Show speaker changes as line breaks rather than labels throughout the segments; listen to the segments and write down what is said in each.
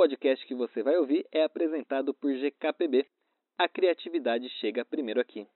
podcast que você vai ouvir é apresentado por GKPB. A criatividade chega primeiro aqui.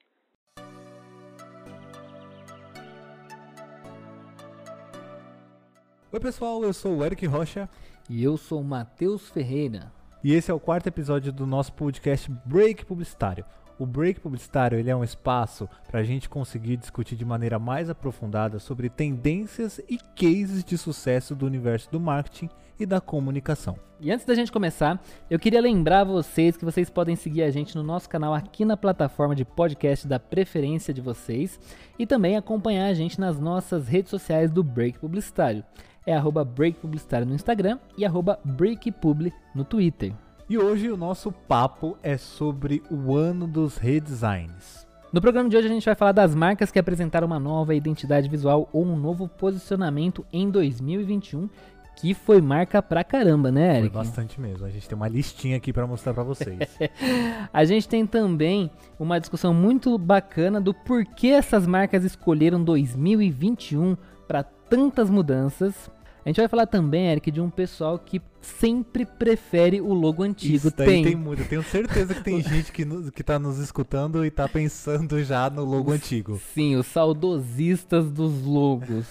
Oi pessoal, eu sou o Eric Rocha
E eu sou o Matheus Ferreira.
e esse é o quarto episódio do nosso podcast Break Publicitário. O Break Publicitário ele é um espaço para a gente conseguir discutir de maneira mais aprofundada sobre tendências e cases de sucesso do universo do marketing e da comunicação.
E antes da gente começar, eu queria lembrar vocês que vocês podem seguir a gente no nosso canal aqui na plataforma de podcast da preferência de vocês e também acompanhar a gente nas nossas redes sociais do Break Publicitário. É arroba Break Publicitário no Instagram e arroba BreakPubli no Twitter.
E hoje o nosso papo é sobre o ano dos redesigns.
No programa de hoje a gente vai falar das marcas que apresentaram uma nova identidade visual ou um novo posicionamento em 2021, que foi marca pra caramba, né,
Foi
Eric?
bastante mesmo. A gente tem uma listinha aqui para mostrar para vocês.
A gente tem também uma discussão muito bacana do porquê essas marcas escolheram 2021 para tantas mudanças. A gente vai falar também, Eric, de um pessoal que sempre prefere o logo antigo.
Isso
tem,
tem muito. Eu tenho certeza que tem gente que, nos, que tá nos escutando e tá pensando já no logo antigo.
Sim, os saudosistas dos logos.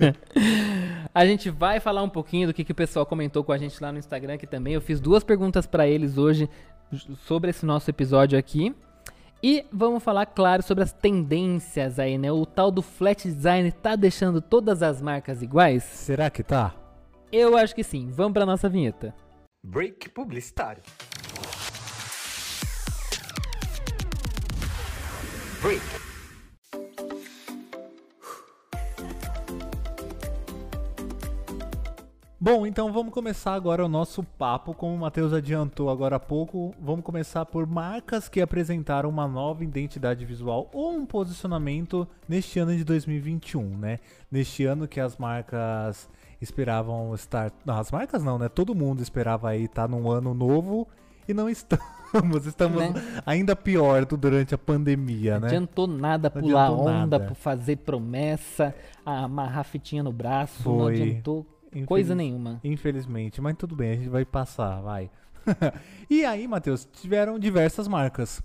a gente vai falar um pouquinho do que, que o pessoal comentou com a gente lá no Instagram aqui também. Eu fiz duas perguntas para eles hoje sobre esse nosso episódio aqui. E vamos falar, claro, sobre as tendências aí, né? O tal do flat design tá deixando todas as marcas iguais?
Será que tá?
Eu acho que sim. Vamos pra nossa vinheta.
Break publicitário. Bom, então vamos começar agora o nosso papo, como o Matheus adiantou agora há pouco. Vamos começar por marcas que apresentaram uma nova identidade visual ou um posicionamento neste ano de 2021, né? Neste ano que as marcas esperavam estar. Não, as marcas não, né? Todo mundo esperava aí estar num ano novo e não estamos. Estamos
Né?
ainda pior do- durante a pandemia,
Não
né?
adiantou nada
Não
pular
adiantou
onda,
nada.
por fazer promessa, amarrar fitinha no braço. Não
Foi.
Adiantou coisa
Infeliz-
nenhuma.
Infelizmente, mas tudo bem, a gente vai passar, vai. e aí, Matheus, tiveram diversas marcas.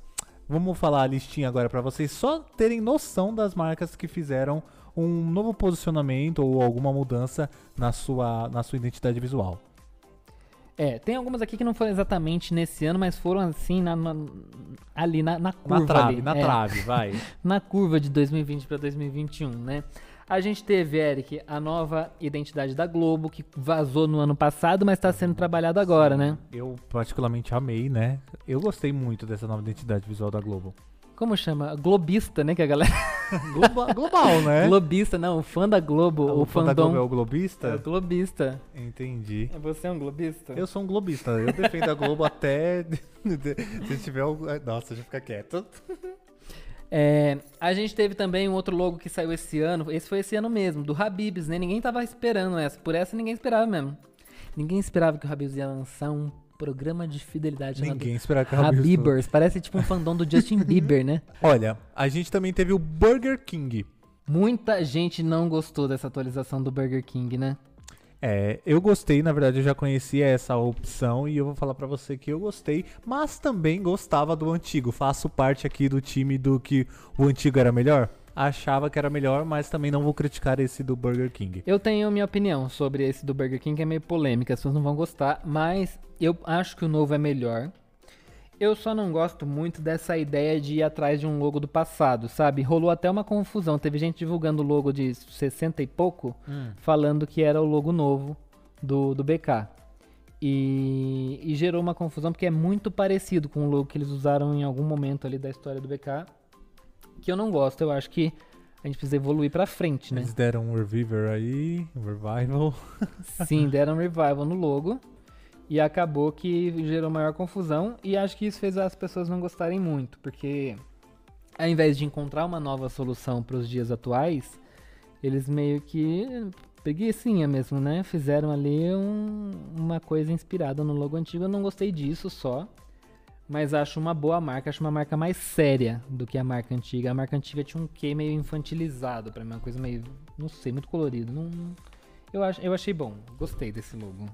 Vamos falar a listinha agora pra vocês só terem noção das marcas que fizeram um novo posicionamento ou alguma mudança na sua, na sua identidade visual.
É, tem algumas aqui que não foram exatamente nesse ano, mas foram assim na, na- ali na, na curva
Na trave,
ali,
na
é,
trave, vai.
na curva de 2020 para 2021, né? A gente teve, Eric, a nova identidade da Globo que vazou no ano passado, mas está sendo trabalhado agora, né?
Eu particularmente amei, né? Eu gostei muito dessa nova identidade visual da Globo.
Como chama? Globista, né? Que a galera.
Globa- global, né?
Globista, não, o fã da Globo, o,
o fã da Globo é o globista?
É o globista.
Entendi.
Você é um globista?
Eu sou um globista, eu defendo a Globo até se tiver algum... Nossa, deixa eu ficar quieto.
É, a gente teve também um outro logo que saiu esse ano. Esse foi esse ano mesmo, do Habibs, né? Ninguém tava esperando essa. Por essa ninguém esperava mesmo. Ninguém esperava que o Habibs ia lançar um programa de fidelidade
Ninguém esperava que a Habib's-
Habibers. Parece tipo um fandom do Justin Bieber, né?
Olha, a gente também teve o Burger King.
Muita gente não gostou dessa atualização do Burger King, né?
É, eu gostei, na verdade eu já conhecia essa opção e eu vou falar pra você que eu gostei, mas também gostava do antigo. Faço parte aqui do time do que o antigo era melhor. Achava que era melhor, mas também não vou criticar esse do Burger King.
Eu tenho minha opinião sobre esse do Burger King, que é meio polêmica, as pessoas não vão gostar, mas eu acho que o novo é melhor. Eu só não gosto muito dessa ideia de ir atrás de um logo do passado, sabe? Rolou até uma confusão. Teve gente divulgando o logo de 60 e pouco, falando que era o logo novo do, do BK. E, e gerou uma confusão porque é muito parecido com o logo que eles usaram em algum momento ali da história do BK. Que eu não gosto. Eu acho que a gente precisa evoluir pra frente, né?
Eles deram um Reviver aí, um Revival.
Sim, deram um revival no logo. E acabou que gerou maior confusão. E acho que isso fez as pessoas não gostarem muito. Porque ao invés de encontrar uma nova solução para os dias atuais, eles meio que preguiçinha mesmo, né? Fizeram ali um- uma coisa inspirada no logo antigo. Eu não gostei disso só. Mas acho uma boa marca, acho uma marca mais séria do que a marca antiga. A marca antiga tinha um quê meio infantilizado pra mim, uma coisa meio, não sei, muito colorido. Não, eu, ach, eu achei bom, gostei desse logo.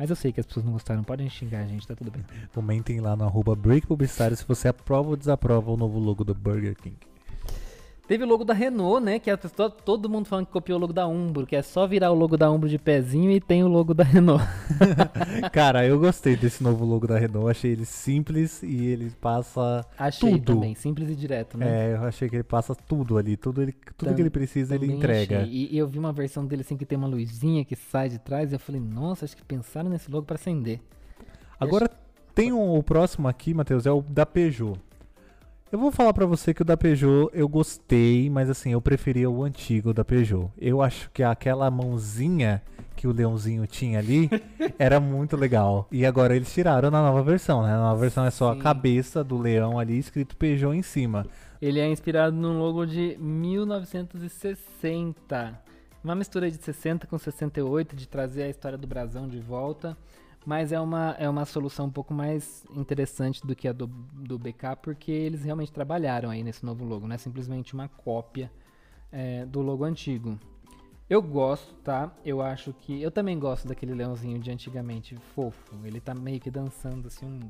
Mas eu sei que as pessoas não gostaram, podem xingar a gente, tá tudo bem.
Comentem lá no arroba Break Publicitário se você aprova ou desaprova o novo logo do Burger King.
Teve o logo da Renault, né? Que a pessoa, todo mundo falando que copiou o logo da Umbro, que é só virar o logo da Umbro de pezinho e tem o logo da Renault.
Cara, eu gostei desse novo logo da Renault. Achei ele simples e ele passa
Achei
tudo.
também, simples e direto, né?
É, eu achei que ele passa tudo ali. Tudo, ele, tudo
Tam-
que ele precisa, ele entrega.
E, e eu vi uma versão dele assim que tem uma luzinha que sai de trás e eu falei, nossa, acho que pensaram nesse logo pra acender.
Agora tem um, o próximo aqui, Matheus, é o da Peugeot. Eu vou falar pra você que o da Peugeot eu gostei, mas assim, eu preferia o antigo da Peugeot. Eu acho que aquela mãozinha que o leãozinho tinha ali era muito legal. E agora eles tiraram na nova versão, né? Na nova versão é só
Sim.
a cabeça do leão ali escrito Peugeot em cima.
Ele é inspirado num logo de 1960. Uma mistura de 60 com 68, de trazer a história do brasão de volta. Mas é uma, é uma solução um pouco mais interessante do que a do, do BK, porque eles realmente trabalharam aí nesse novo logo, não é simplesmente uma cópia é, do logo antigo. Eu gosto, tá? Eu acho que. Eu também gosto daquele leãozinho de antigamente, fofo. Ele tá meio que dançando assim um.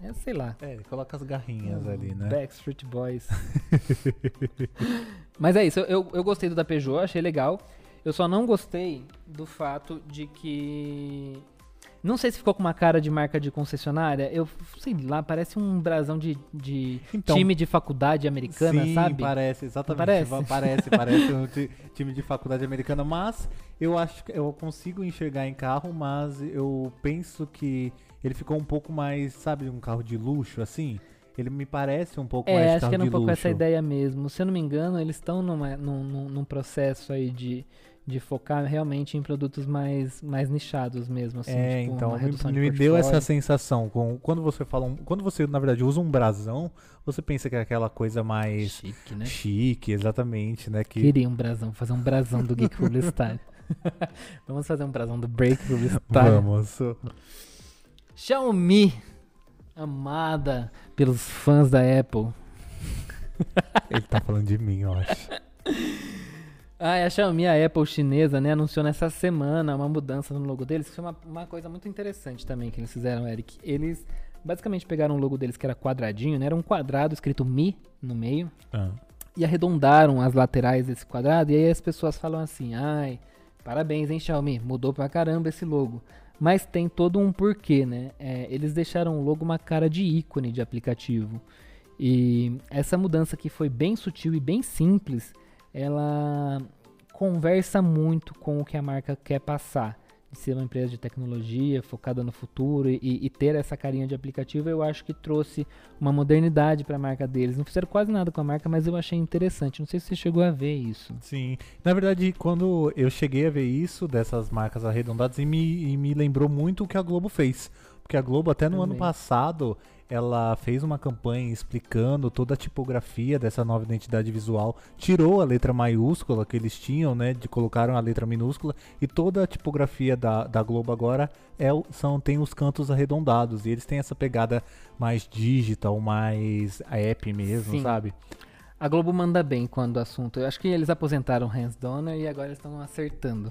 É, sei lá.
É, ele coloca as garrinhas
Um
ali, né?
Backstreet Boys. Mas é isso, eu, eu gostei do da Peugeot, achei legal. Eu só não gostei do fato de que. Não sei se ficou com uma cara de marca de concessionária. Eu sei lá, parece um brasão de, de
Então,
time de faculdade americana,
Sim,
sabe?
parece, exatamente.
parece?
Parece, parece um ti- time de faculdade americana, mas eu acho que eu consigo enxergar em carro, mas eu penso que ele ficou um pouco mais, sabe, um carro de luxo, assim? Ele me parece um pouco mais
É,
de
acho
carro
que era
de
um pouco
luxo.
essa ideia mesmo. Se eu não me engano, eles estão num, num processo aí de, de focar realmente em produtos mais, mais nichados mesmo, assim.
é,
tipo,
então me,
de
me deu essa sensação. Com, quando você fala, um- quando você na verdade usa um brasão, você pensa que é aquela coisa mais
Chique, né?
chique, exatamente, né? Que
Queria um brasão, fazer um brasão do Geek Publicitário. Vamos fazer um brasão do Break Publicitário.
vamos.
Xiaomi, amada pelos fãs da Apple.
Ele tá falando de mim, eu acho.
Ah, a Xiaomi, a Apple chinesa, né, anunciou nessa semana uma mudança no logo deles, que foi uma, uma coisa muito interessante também que eles fizeram, Eric. Eles basicamente pegaram o logo deles que era quadradinho, né, era um quadrado escrito Mi no meio,
Ah.
e arredondaram as laterais desse quadrado, e aí as pessoas falam assim, ai, parabéns, hein, Xiaomi, mudou pra caramba esse logo. Mas tem todo um porquê, né? É, eles deixaram o logo uma cara de ícone de aplicativo. E essa mudança que foi bem sutil e bem simples, ela conversa muito com o que a marca quer passar. De ser uma empresa de tecnologia focada no futuro e, e ter essa carinha de aplicativo, eu acho que trouxe uma modernidade para a marca deles. Não fizeram quase nada com a marca, mas eu achei interessante. Não sei se você chegou a ver isso.
Sim. Na verdade, quando eu cheguei a ver isso, dessas marcas arredondadas, e me, e me lembrou muito o que a Globo fez. Porque a Globo, até no ano
Também.
passado, ela fez uma campanha explicando toda a tipografia dessa nova identidade visual, tirou a letra maiúscula que eles tinham, né? De colocaram a letra minúscula, e toda a tipografia da, da Globo agora é, são, tem os cantos arredondados. E eles têm essa pegada mais digital, mais app mesmo,
Sim.
sabe?
A Globo manda bem quando o assunto. Eu acho que eles aposentaram o Hans Donner e agora estão acertando.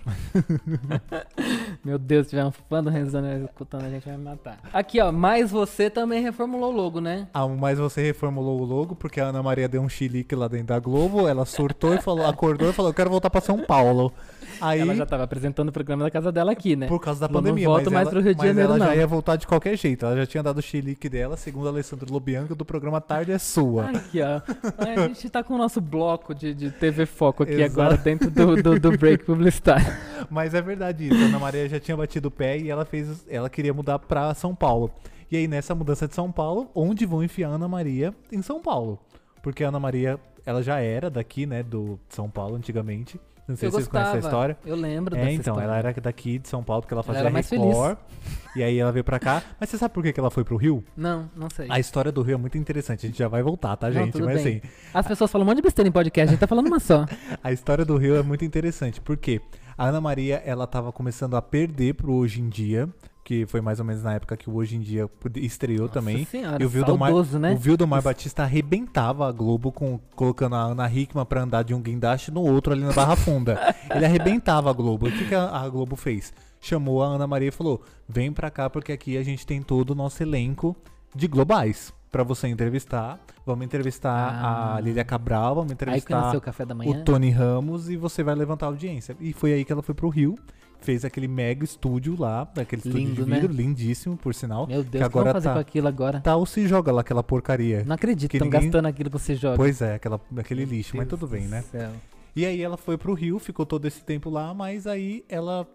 Meu Deus, se tiver um fã do Hans Donner escutando, a gente vai me matar. Aqui, ó, mas você também reformulou o logo, né?
Ah, mas você reformulou o logo porque a Ana Maria deu um chilique lá dentro da Globo, ela surtou e falou, acordou e falou, eu quero voltar pra São Paulo. Aí,
Ela já tava apresentando o programa da casa dela aqui, né?
por causa da pandemia,
não volto
mas,
mais
ela,
pro Rio de
mas
Janeiro,
ela já
não.
ia voltar de qualquer jeito. Ela já tinha dado o chilique dela, segundo Alessandro Lobianco, do programa Tarde é Sua.
Aqui, ó. Ai, gente tá com o nosso bloco de, de TV Foco aqui
Exato.
agora dentro do, do, do break publicitário.
Mas é verdade isso. A Ana Maria já tinha batido o pé e ela fez. Ela queria mudar pra São Paulo. E aí, nessa mudança de São Paulo, onde vão enfiar a Ana Maria em São Paulo? Porque a Ana Maria, ela já era daqui, né, do São Paulo antigamente. Não sei
eu
se vocês conhecem essa história.
Eu lembro
É,
dessa
então,
história.
ela era daqui de São Paulo, porque ela fazia
mais
Record. E aí ela veio pra cá. Mas você sabe por que ela foi pro Rio?
Não, não sei.
A história do Rio é muito interessante. A gente já vai voltar, tá,
Não,
gente?
tudo
Mas
bem.
assim,
As pessoas falam um monte de besteira em podcast, a gente tá falando uma só.
a história do Rio é muito interessante. Porque a Ana Maria, ela tava começando a perder pro Hoje em Dia. Que foi mais ou menos na época que o Hoje em Dia estreou também.
Nossa senhora,
E o Vildomar,
saudoso, né?
o Vildomar Batista arrebentava a Globo com, colocando a Ana Hickman pra andar de um guindaste no outro ali na Barra Funda. Ele arrebentava a Globo. O que, que a, a Globo fez? chamou a Ana Maria e falou: vem pra cá porque aqui a gente tem todo o nosso elenco de globais pra você entrevistar. Vamos entrevistar
Ah.
a Lilia Cabral, vamos entrevistar
o
o Tony Ramos e você vai levantar a audiência. E foi aí que ela foi pro Rio, fez aquele mega estúdio lá, aquele estúdio
Lindo,
de
né?
vidro, lindíssimo, por sinal.
Meu Deus, o que
agora
vamos fazer
tá-
com aquilo agora?
Tá ou se joga lá aquela porcaria.
Não acredito, estão
ninguém-
gastando aquilo que você joga.
Pois é, aquela, aquele
Meu
lixo, mas
Deus
tudo bem, né?
céu.
E aí ela foi pro Rio, ficou todo esse tempo lá, mas aí ela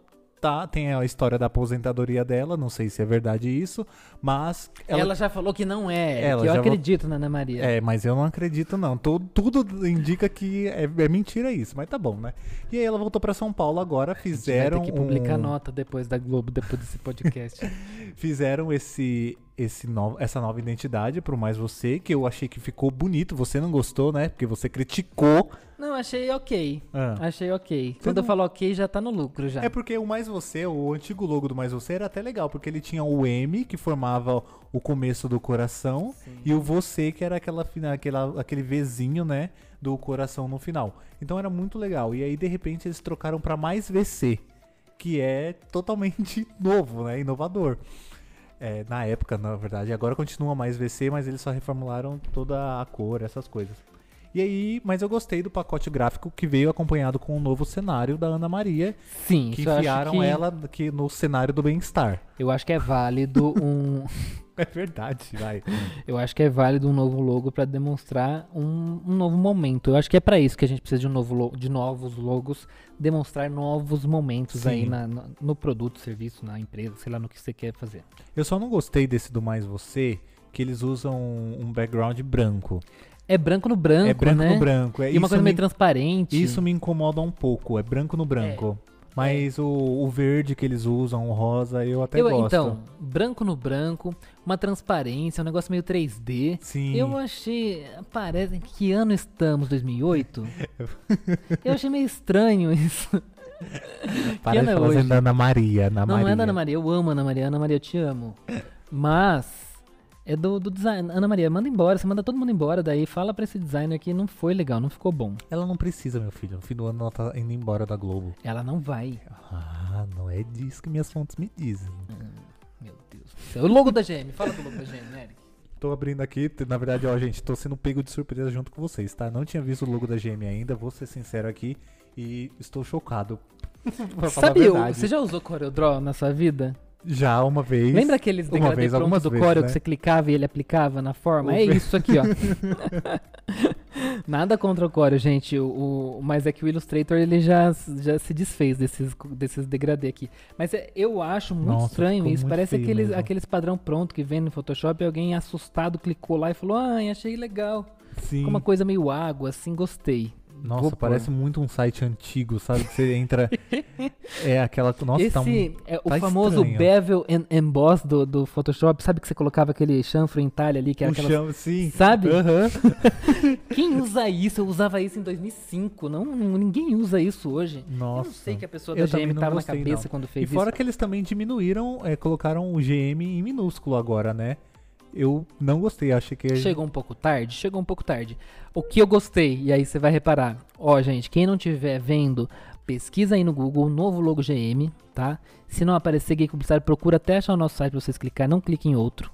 tá, tem a história da aposentadoria dela, não sei se é verdade isso, mas
Ela,
ela,
já falou que não é,
Ela
que eu acredito na Ana Maria.
é, mas eu não acredito não. Tudo, tudo indica que é, é mentira isso, mas tá bom, né? E aí ela voltou pra São Paulo agora, fizeram
Vai ter que publicar
um,
nota depois da Globo, depois desse podcast.
fizeram esse esse novo, essa nova identidade pro mais você, que eu achei que ficou bonito, você não gostou, né? Porque você criticou.
não, achei ok.
Ah.
Achei ok. Quando eu
não-
falo ok, já tá no lucro já.
É porque o Mais Você, o antigo logo do Mais Você era até legal, porque ele tinha o M, que formava o começo do coração, e o Você, que era aquela, fina- aquela, aquele Vzinho, né, do coração no final. Então era muito legal. E aí, de repente, eles trocaram pra Mais VC, que é totalmente novo, né, inovador. É, na época, na verdade. Agora continua Mais VC, mas eles só reformularam toda a cor, essas coisas. E aí, mas eu gostei do pacote gráfico que veio acompanhado com o novo cenário da Ana Maria,
Sim,
que enfiaram
que-
ela que no cenário do bem-estar.
Eu acho que é válido um.
É verdade, vai.
eu acho que é válido um novo logo pra demonstrar um, um novo momento. Eu acho que é pra isso que a gente precisa de um novo de novos logos, demonstrar novos momentos aí
Sim.
na- na- no produto, serviço, na empresa, sei lá no que você quer fazer.
Eu só não gostei desse do Mais Você, que eles usam um background branco.
É branco no branco,
é branco
né?
no branco. É,
E uma coisa
me,
meio transparente.
Isso me incomoda um pouco. É branco no branco. Mas o, o verde que eles usam, o rosa, eu até
Eu-
gosto.
Então, branco no branco, uma transparência, um negócio meio 3D.
Sim.
Eu achei. Parece. Que ano estamos? 2008? eu achei meio estranho isso.
Para
ano
de
é hoje?
da Ana Maria. Ana
não,
Maria.
não é da Ana Maria, eu amo Ana Maria. Ana Maria, eu te amo. Mas. É do, do design. Ana Maria, manda embora. Você manda todo mundo embora daí. Fala pra esse designer que não foi legal, não ficou bom.
Ela não precisa, meu filho. No fim do ano ela tá indo embora da Globo.
Ela não vai.
Ah, não é disso que minhas fontes me dizem.
Meu Deus do céu. O logo da GM. Fala do logo da GM, Eric.
Tô abrindo aqui, na verdade, ó, gente, tô sendo pego de surpresa junto com vocês, tá? Não tinha visto o logo da GM ainda, vou ser sincero aqui e estou chocado.
Sabe, o-
verdade.
você já usou CorelDRAW na sua vida?
Já uma vez.
Lembra aqueles
uma
degradê
vez,
pronto do
vezes,
Corel
né?
que você clicava e ele aplicava na forma?
O
É
ve-
isso aqui, ó. Nada contra o Corel, gente. O, o- mas é que o Illustrator ele já, já se desfez desses, desses degradê aqui. Mas é- eu acho muito
Nossa,
estranho isso.
muito
Parece aqueles,
mesmo.
aqueles padrão pronto que vem no Photoshop e alguém assustado clicou lá e falou: Ai, achei legal.
Sim.
Ficou uma coisa meio água, assim, gostei.
Nossa, parece muito um site antigo, sabe? Que você entra. é aquela. Nossa,
Esse
tá um.
é o
tá
famoso
estranho.
bevel and emboss do, do Photoshop. Sabe que você colocava aquele chanfro em talha ali, que aquelas
chão, sim.
Sabe? Quem usa isso? Eu usava isso em 2005. Não, ninguém usa isso hoje.
Nossa.
Eu não sei que a pessoa da GM tava na
gostei,
cabeça
não.
quando
E
fez
fora
isso.
que eles também diminuíram, é, colocaram o GM em minúsculo agora, né? Eu não gostei, achei que.
Chegou um pouco tarde? Chegou um pouco tarde. O que eu gostei, e aí você vai reparar. Ó, gente, quem não estiver vendo, pesquisa aí no Google, novo logo GM, tá? Se não aparecer Gay Publicitário, procura até achar o nosso site pra vocês clicar, não clique em outro.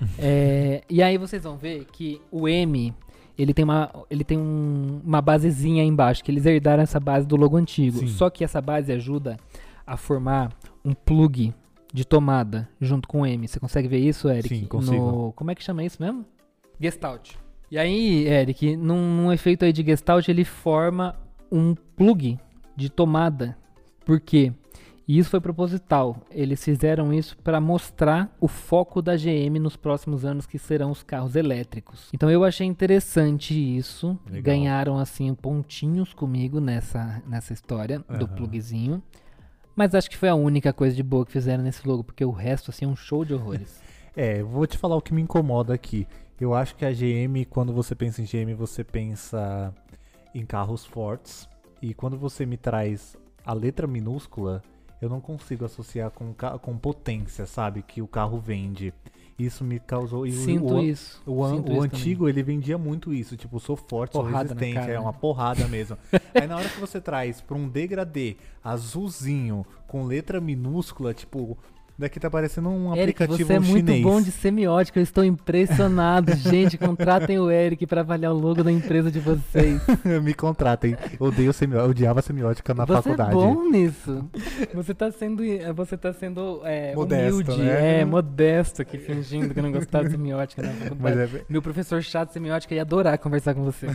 É, e aí vocês vão ver que o M, ele tem uma, ele tem um- uma basezinha aí embaixo, que eles herdaram essa base do logo antigo.
Sim.
Só que essa base ajuda a formar um plug de tomada junto com o M. Você consegue ver isso, Eric?
Sim, consigo.
No, como é que chama isso mesmo? Gestalt. E aí, Eric, num, num efeito aí de Gestalt, ele forma um plug de tomada. Por quê? E isso foi proposital. Eles fizeram isso para mostrar o foco da GM nos próximos anos, que serão os carros elétricos. Então eu achei interessante isso.
Legal.
Ganharam assim pontinhos comigo nessa, nessa história do
Aham.
plugzinho. Mas acho que foi a única coisa de boa que fizeram nesse logo, porque o resto assim é um show de horrores.
É, vou te falar o que me incomoda aqui. Eu acho que a GM, quando você pensa em GM, você pensa em carros fortes. E quando você me traz a letra minúscula, eu não consigo associar com, com potência, sabe? Que o carro vende. Isso me causou. e
Sinto
o,
isso.
O, an-
Sinto
o
isso
antigo, ele vendia muito isso, tipo, sou forte, sou
Porrada na
resistente,
cara,
é
né?
uma porrada mesmo. Aí na hora que você traz pra um degradê azulzinho, com letra minúscula, tipo, daqui tá parecendo um
Eric,
aplicativo
você é muito
chinês.
bom de semiótica, eu estou impressionado. Gente, contratem o Eric pra avaliar o logo da empresa de vocês.
Me contratem. Eu odeio semiótica, odiava semiótica na
você
faculdade.
é bom nisso. Você tá sendo, você tá sendo é,
Modesto,
humilde,
né?
é, modesto aqui, fingindo que não gostava de semiótica na faculdade.
É,
Meu professor chato de semiótica ia adorar conversar com você.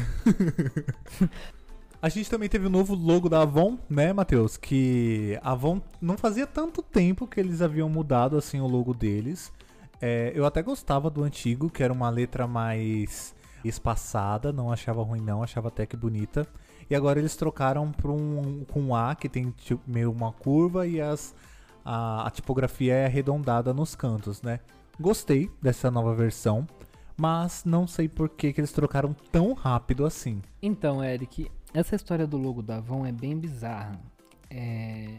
A gente também teve o novo logo da Avon, né, Matheus? Que a Avon não fazia tanto tempo que eles haviam mudado assim o logo deles. É, eu até gostava do antigo, que era uma letra mais espaçada, não achava ruim não, achava até que bonita. E agora eles trocaram para um com um A que tem tipo, meio uma curva e as, a, a tipografia é arredondada nos cantos, né? Gostei dessa nova versão, mas não sei por que, que eles trocaram tão rápido assim.
Então, Eric, essa história do logo da Avon é bem bizarra. É,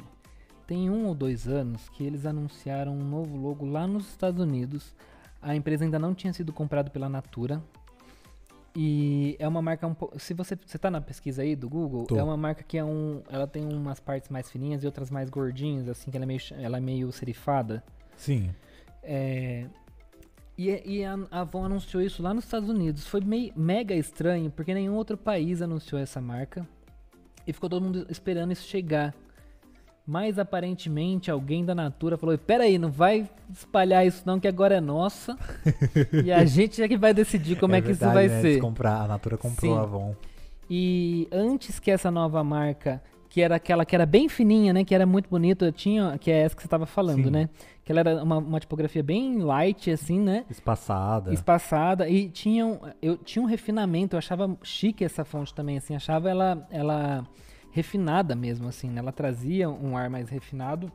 Tem um ou dois anos que eles anunciaram um novo logo lá nos Estados Unidos. A empresa ainda não tinha sido comprada pela Natura. E é uma marca um pouco. Se você, você tá na pesquisa aí do Google,
Tô.
é uma marca que é um. Ela tem umas partes mais fininhas e outras mais gordinhas, assim, que ela é meio, ela é meio serifada.
Sim.
É, e, e a a Avon anunciou isso lá nos Estados Unidos. Foi meio, mega estranho, porque nenhum outro país anunciou essa marca. E ficou todo mundo esperando isso chegar. Mas aparentemente alguém da Natura falou: Pera aí, não vai espalhar isso não, que agora é nossa. e a gente é que vai decidir como é, que
verdade,
isso vai
né?
ser.
Eles comprar, a Natura comprou
Sim.
a Avon.
E antes que essa nova marca, que era aquela que era bem fininha, né? Que era muito bonita, tinha, que é essa que você tava falando,
Sim.
né? Que ela era uma, uma tipografia bem light, assim, né?
Espaçada.
espaçada e tinha um, eu tinha um refinamento, eu achava chique essa fonte também, assim, achava ela, ela refinada mesmo, assim, né? Ela trazia um ar mais refinado.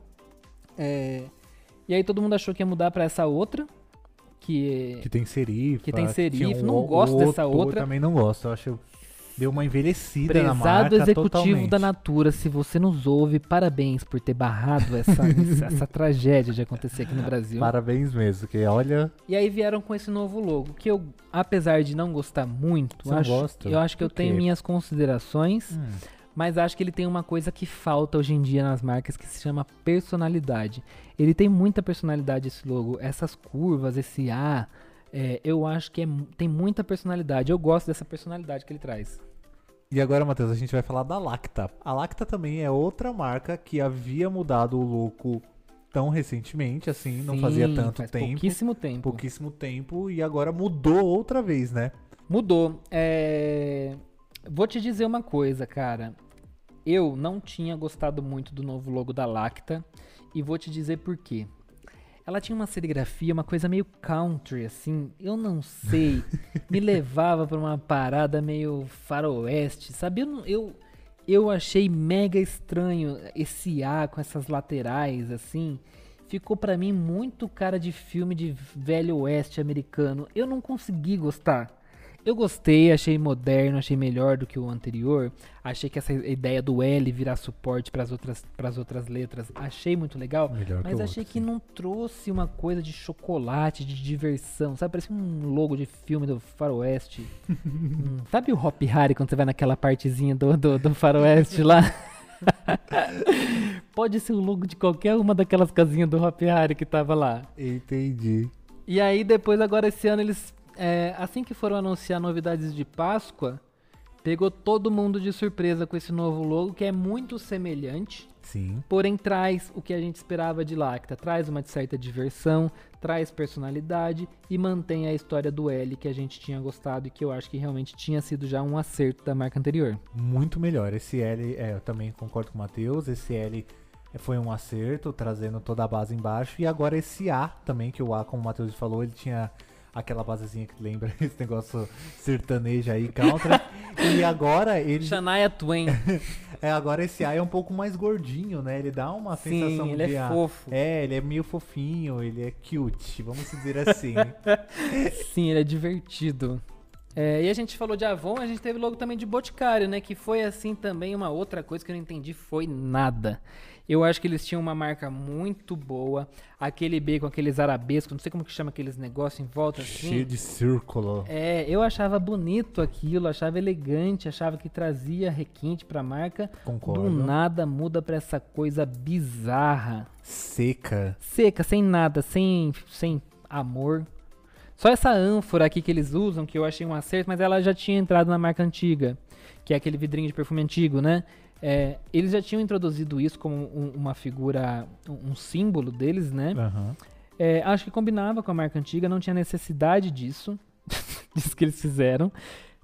É, e aí todo mundo achou que ia mudar pra essa outra, que,
Que tem serifa.
Que tem serifa,
um
não gosto dessa outra.
Eu também não gosto. Eu acho deu uma envelhecida na
prezado
marca
executivo
totalmente.
da Natura, se você nos ouve, parabéns por ter barrado essa, essa, tragédia de acontecer aqui no Brasil.
Parabéns mesmo, que olha,
E aí vieram com esse novo logo, que eu, apesar de não gostar muito, acho,
gosta?
eu acho que eu tenho minhas considerações,
hum,
mas acho que ele tem uma coisa que falta hoje em dia nas marcas que se chama personalidade. Ele tem muita personalidade esse logo, essas curvas, esse A, é, eu acho que é tem muita personalidade. Eu gosto dessa personalidade que ele traz.
E agora, Matheus, a gente vai falar da Lacta. A Lacta também é outra marca que havia mudado o logo tão recentemente, assim, não fazia
Sim,
tanto
faz
tempo.
Pouquíssimo tempo.
pouquíssimo tempo e agora mudou outra vez, né?
Mudou. É, Vou te dizer uma coisa, cara. Eu não tinha gostado muito do novo logo da Lacta e vou te dizer por quê. Ela tinha uma serigrafia, uma coisa meio country, assim. Eu não sei. me levava pra uma parada meio faroeste, sabe? Eu, eu, eu achei mega estranho esse A com essas laterais, assim. Ficou pra mim muito cara de filme de velho oeste americano. Eu não consegui gostar. Eu gostei, achei moderno, achei melhor do que o anterior. Achei que essa ideia do L virar suporte para as outras, pras outras letras, achei muito legal.
Melhor que
mas
o
achei
outro,
que
sim.
não trouxe uma coisa de chocolate, de diversão. Sabe, parecia um logo de filme do faroeste. Hum, sabe o Hop Harry quando você vai naquela partezinha do, do, do faroeste lá? Pode ser o logo de qualquer uma daquelas casinhas do Hop Harry que tava lá.
Entendi.
E aí depois, agora esse ano, eles. É, assim que foram anunciar novidades de Páscoa, pegou todo mundo de surpresa com esse novo logo, que é muito semelhante,
Sim.
porém traz o que a gente esperava de Lacta. Traz uma certa diversão, traz personalidade e mantém a história do L que a gente tinha gostado e que eu acho que realmente tinha sido já um acerto da marca anterior.
Muito melhor. Esse L, é, eu também concordo com o Matheus. Esse L foi um acerto, trazendo toda a base embaixo. E agora esse A também, que o A, como o Matheus falou, ele tinha aquela basezinha que lembra esse negócio sertanejo aí, country. e agora ele.
Shania Twain.
É, agora esse A é um pouco mais gordinho, né? Ele dá uma sensação
Sim, ele
de.
é
ah,
fofo.
É, ele é meio fofinho, ele é cute, vamos dizer assim.
Sim, ele é divertido. É, e a gente falou de Avon, a gente teve logo também de Boticário, né? Que foi assim também uma outra coisa que eu não entendi, foi nada. Eu acho que eles tinham uma marca muito boa. Aquele B com aqueles arabescos, não sei como que chama aqueles negócios em volta assim.
Cheio de círculo.
É, eu achava bonito aquilo, achava elegante, achava que trazia requinte pra marca.
Concordo.
Do nada muda pra essa coisa bizarra.
Seca.
Seca, sem nada, sem, sem amor. Só essa ânfora aqui que eles usam, que eu achei um acerto, mas ela já tinha entrado na marca antiga, que é aquele vidrinho de perfume antigo, né? É, eles já tinham introduzido isso como um- uma figura, um, um símbolo deles, né?
Aham.
É, acho que combinava com a marca antiga, não tinha necessidade disso. disso que eles fizeram.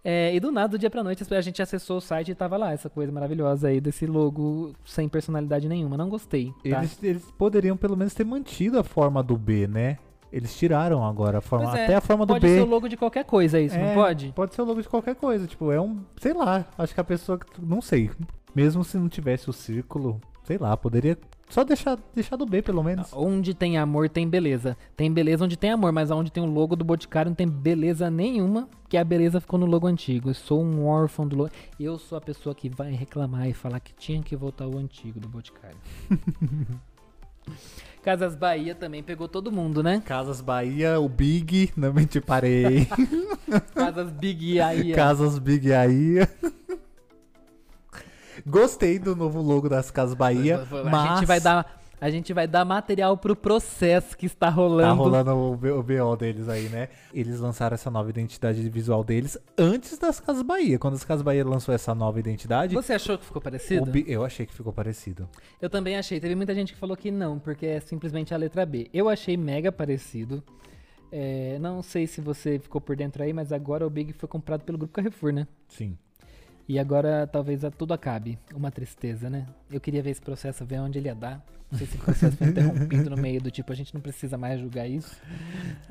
É, e do nada, do dia pra noite, a gente acessou o site e tava lá, essa coisa maravilhosa aí desse logo sem personalidade nenhuma. Não gostei. Tá?
Eles, eles poderiam pelo menos ter mantido a forma do B, né? Eles tiraram agora a forma,
é,
até a forma do
pode
B.
ser o logo de qualquer coisa isso, não
É,
pode?
Pode ser o logo de qualquer coisa, tipo, é um, sei lá, acho que a pessoa, que- não sei, mesmo se não tivesse o círculo, sei lá, poderia só deixar, deixar do B pelo menos.
Onde tem amor, tem beleza. Tem beleza onde tem amor, mas onde tem o logo do Boticário não tem beleza nenhuma, que a beleza ficou no logo antigo. Eu sou um órfão do logo. Eu sou a pessoa que vai reclamar e falar que tinha que voltar o antigo do Boticário. Casas Bahia também pegou todo mundo, né?
Casas Bahia, o Big, não me te parei.
Casas Big aí.
Casas Big aí. Gostei do novo logo das Casas Bahia,
a
mas
gente vai dar a gente vai dar material pro processo que está rolando.
Tá rolando o, B- o BO deles aí, né? Eles lançaram essa nova identidade visual deles antes das Casas Bahia. Quando as Casas Bahia lançou essa nova identidade,
Você achou que ficou parecido?
Bi- eu achei que ficou parecido.
Eu também achei. Teve muita gente que falou que não, porque é simplesmente a letra B. Eu achei mega parecido. É, não sei se você ficou por dentro aí, mas agora o Big foi comprado pelo Grupo Carrefour, né?
Sim.
E agora talvez tudo acabe. Uma tristeza, né? Eu queria ver esse processo, ver onde ele ia dar. Não sei se o processo foi interrompido no meio do tipo, a gente não precisa mais julgar isso.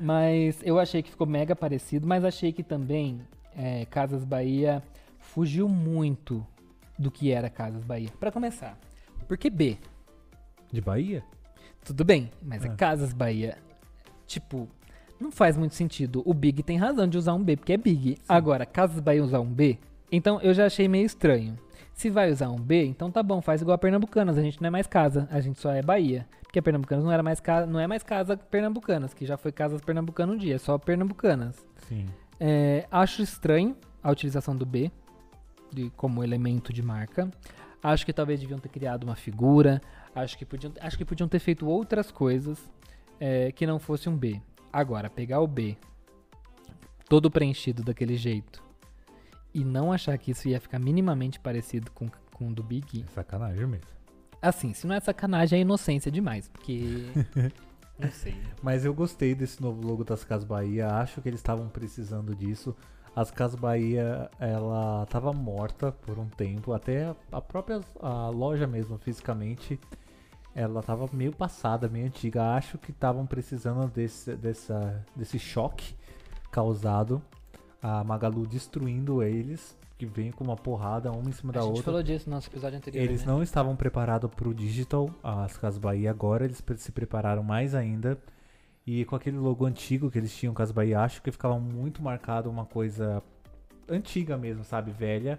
Mas eu achei que ficou mega parecido, mas achei que também é, Casas Bahia fugiu muito do que era Casas Bahia. Pra começar, por que B?
De Bahia?
Tudo bem, mas é
É.
Casas Bahia. Tipo, não faz muito sentido. O Big tem razão de usar um B, porque é Big. Agora, Casas Bahia usar um B, então eu já achei meio estranho. Se vai usar um B, então tá bom, faz igual a Pernambucanas. A gente não é mais casa, a gente só é Bahia. Porque a Pernambucanas não, era mais casa, não é mais casa Pernambucanas, que já foi Casas Pernambucanas um dia, é só Pernambucanas.
Sim.
É, acho estranho a utilização do B de, como elemento de marca. Acho que talvez deviam ter criado uma figura. Acho que podiam, acho que podiam ter feito outras coisas é, que não fosse um B. Agora, pegar o B todo preenchido daquele jeito e não achar que isso ia ficar minimamente parecido com, com o do Big,
Sacanagem mesmo.
assim, se não é sacanagem, é inocência demais, porque. não sei.
Mas eu gostei desse novo logo das Casas Bahia. Acho que eles estavam precisando disso. As Casas Bahia, ela tava morta por um tempo. Até a própria a loja mesmo, fisicamente, ela tava meio passada, meio antiga. Acho que estavam precisando desse, dessa, desse choque causado. A Magalu destruindo eles, que vem com uma porrada uma em cima
A
da
gente
outra.
falou disso no nosso episódio anterior.
Eles
né?
não estavam preparados para o digital, as Casas Bahia agora, eles se prepararam mais ainda. E com aquele logo antigo que eles tinham com as Bahia, acho que ficava muito marcado uma coisa antiga mesmo, sabe? Velha.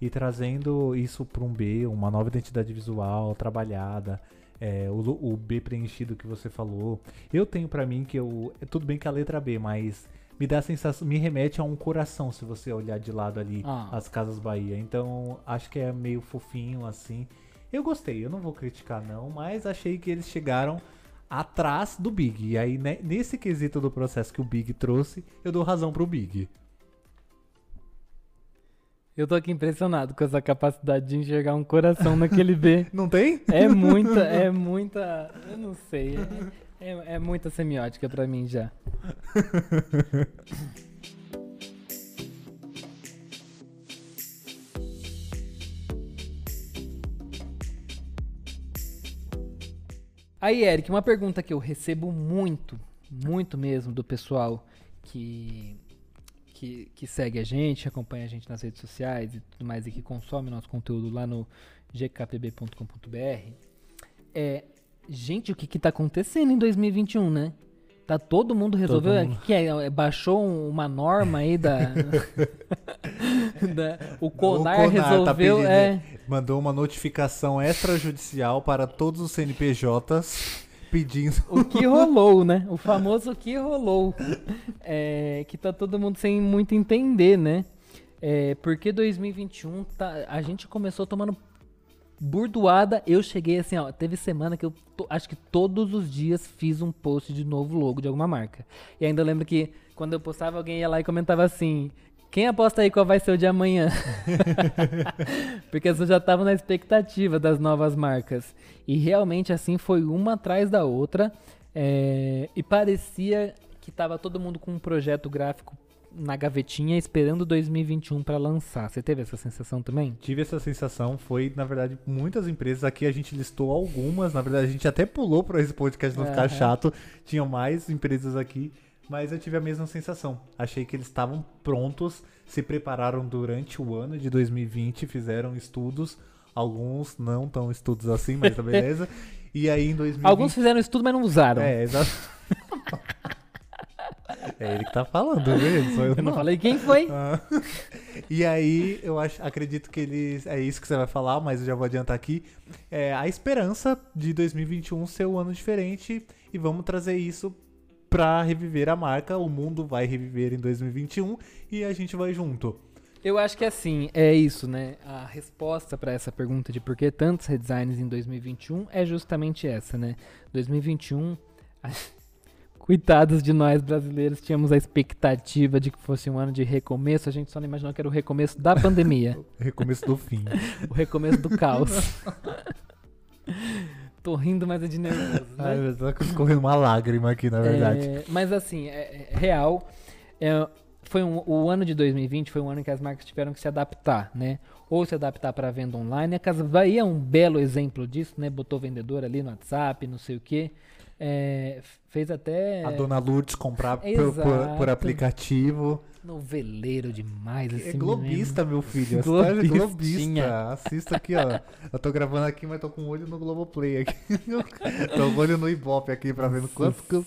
E trazendo isso para um B, uma nova identidade visual, trabalhada. é, o, o B preenchido que você falou. Eu tenho pra mim que eu. é Tudo bem que a letra B, mas me dá a sensação. Me remete a um coração se você olhar de lado ali
Ah.
as Casas Bahia. Então acho que é meio fofinho assim. Eu gostei, eu não vou criticar não, mas achei que eles chegaram atrás do Big. E aí, né, nesse quesito do processo que o Big trouxe, eu dou razão pro Big.
Eu tô aqui impressionado com essa capacidade de enxergar um coração naquele B.
Não tem?
É muita, é muita. Eu não sei. É, é- muita semiótica pra mim já. Aí, Eric, uma pergunta que eu recebo muito, muito mesmo do pessoal que, que, que segue a gente, acompanha a gente nas redes sociais e tudo mais e que consome nosso conteúdo lá no gkpb.com.br é, gente, o que que tá acontecendo em 2021, né? Tá todo mundo resolveu,
mundo.
o que que é? É, Baixou um- uma norma aí da, da- o Conar,
tá
resolveu,
pedindo-
é,
Mandou uma notificação extrajudicial para todos os CNPJs pedindo.
O que rolou, né? O famoso o que rolou. É, que tá todo mundo sem muito entender, né? É, porque 2021 tá, a gente começou tomando burdoada. Eu cheguei assim, ó. Teve semana que eu to, acho que todos os dias fiz um post de novo logo de alguma marca. E ainda lembro que quando eu postava, alguém ia lá e comentava assim: quem aposta aí qual vai ser o de amanhã? Porque eu já estava na expectativa das novas marcas. E realmente assim foi uma atrás da outra. É... E parecia que estava todo mundo com um projeto gráfico na gavetinha esperando 2021 para lançar. Você teve essa sensação também?
Tive essa sensação. Foi, na verdade, muitas empresas. Aqui a gente listou algumas. Na verdade, a gente até pulou para esse podcast não ficar chato. Tinham mais empresas aqui mas eu tive a mesma sensação. Achei que eles estavam prontos, se prepararam durante o ano de 2020, fizeram estudos, alguns não tão estudos assim, mas tá beleza. e aí em 2020...
Alguns fizeram estudo, mas não usaram.
É, exato. É ele que tá falando, viu?
Eu, eu não. não falei quem foi.
Ah. E aí, eu acho, acredito que eles. É isso que você vai falar, mas eu já vou adiantar aqui. É a esperança de 2021 ser um ano diferente e vamos trazer isso pra reviver a marca. O mundo vai reviver em 2021 e a gente vai junto.
Eu acho que assim, é isso, né? A resposta para essa pergunta de por que tantos redesigns em 2021 é justamente essa, né? 2021, coitados de nós brasileiros, tínhamos a expectativa de que fosse um ano de recomeço, a gente só não imaginou que era o recomeço da pandemia.
o recomeço do fim.
o recomeço do caos. Tô rindo, mas é de nervoso. Né?
Ai, tá escorrendo uma lágrima aqui, na verdade.
É, mas assim, é, é real. É, foi um, o ano de 2020 foi um ano que as marcas tiveram que se adaptar, né? Ou se adaptar para a venda online. A Casa Bahia é um belo exemplo disso, né? Botou vendedor ali no WhatsApp, não sei o quê. É, fez até.
A dona Lourdes comprar por, por, por, aplicativo.
Noveleiro demais
esse É globista, meu filho. Globista. globista. Assista aqui, ó. Eu tô gravando aqui, mas tô com o um olho no Globoplay aqui. tô com o olho no Ibope aqui pra ver quantos.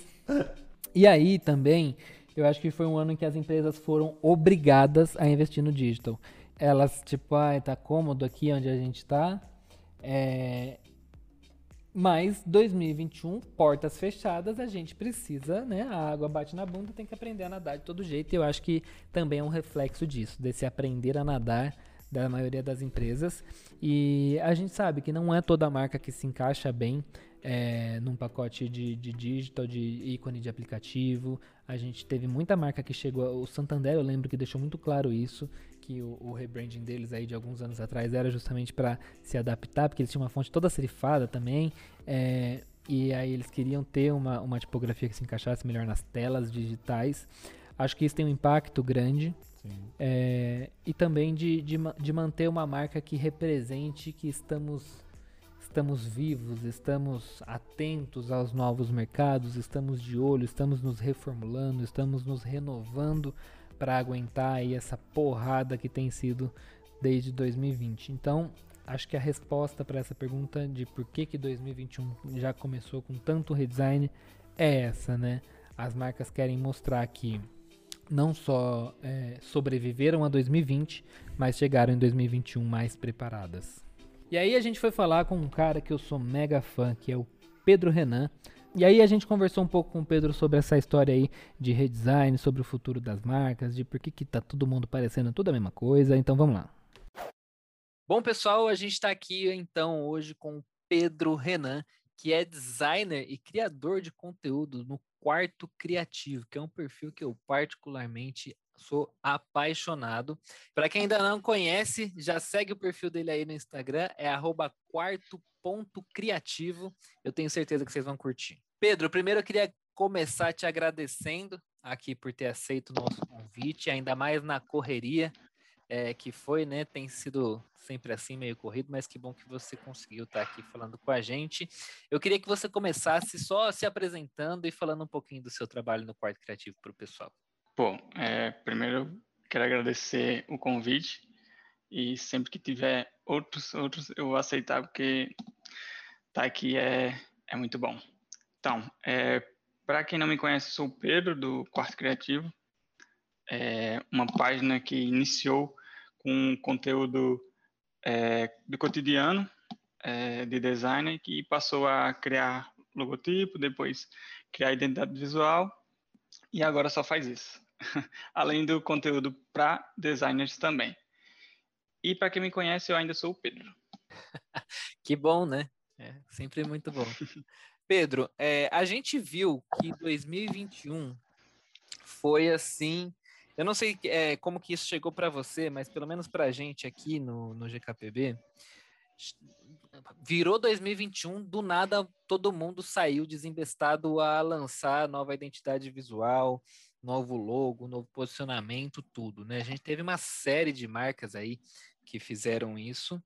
E aí também, eu acho que foi um ano em que as empresas foram obrigadas a investir no digital. Elas, tipo, ah, tá cômodo aqui onde a gente tá. É, mas 2021, portas fechadas, a gente precisa, né? A água bate na bunda, tem que aprender a nadar de todo jeito. E eu acho que também é um reflexo disso, desse aprender a nadar da maioria das empresas. E a gente sabe que não é toda marca que se encaixa bem é, num pacote de, de digital, de ícone de aplicativo. A gente teve muita marca que chegou. O Santander, eu lembro que deixou muito claro isso, que o, o rebranding deles aí de alguns anos atrás era justamente para se adaptar, porque eles tinham uma fonte toda serifada também. É, e aí eles queriam ter uma, uma tipografia que se encaixasse melhor nas telas digitais. Acho que isso tem um impacto grande. É, e também de, de, de manter uma marca que represente que estamos estamos vivos, estamos atentos aos novos mercados, estamos de olho, estamos nos reformulando, estamos nos renovando para aguentar aí essa porrada que tem sido desde 2020. Então, acho que a resposta para essa pergunta de por que que 2021 já começou com tanto redesign é essa, né? As marcas querem mostrar que não só é, sobreviveram a 2020, mas chegaram em 2021 mais preparadas. E aí a gente foi falar com um cara que eu sou mega fã, que é o Pedro Renan. E aí a gente conversou um pouco com o Pedro sobre essa história aí de redesign, sobre o futuro das marcas, de por que, que tá todo mundo parecendo tudo a mesma coisa. Então vamos lá. Bom, pessoal, a gente está aqui então hoje com o Pedro Renan, que é designer e criador de conteúdo no Quarto Criativo, que é um perfil que eu particularmente sou apaixonado. Para quem ainda não conhece, já segue o perfil dele aí no Instagram, é quarto.criativo. Eu tenho certeza que vocês vão curtir. Pedro, primeiro eu queria começar te agradecendo aqui por ter aceito o nosso convite, ainda mais na correria é, que foi, né? Tem sido sempre assim, meio corrido, mas que bom que você conseguiu estar aqui falando com a gente. Eu queria que você começasse só se apresentando e falando um pouquinho do seu trabalho no Quarto Criativo para o pessoal.
Bom, é, primeiro quero agradecer o convite e sempre que tiver outros, outros eu vou aceitar porque tá aqui é, é muito bom. Então, é, para quem não me conhece, sou o Pedro, do Quarto Criativo. É uma página que iniciou com conteúdo é, do cotidiano é, de designer que passou a criar logotipo, depois criar identidade visual e agora só faz isso. Além do conteúdo para designers também. E para quem me conhece, eu ainda sou o Pedro.
que bom, né? É, sempre muito bom. Pedro, é, a gente viu que 2021 foi assim. Eu não sei é, como que isso chegou para você, mas pelo menos para a gente aqui no, no GKPB, virou 2021, do nada todo mundo saiu desembestado a lançar nova identidade visual, novo logo, novo posicionamento, tudo, né? A gente teve uma série de marcas aí que fizeram isso.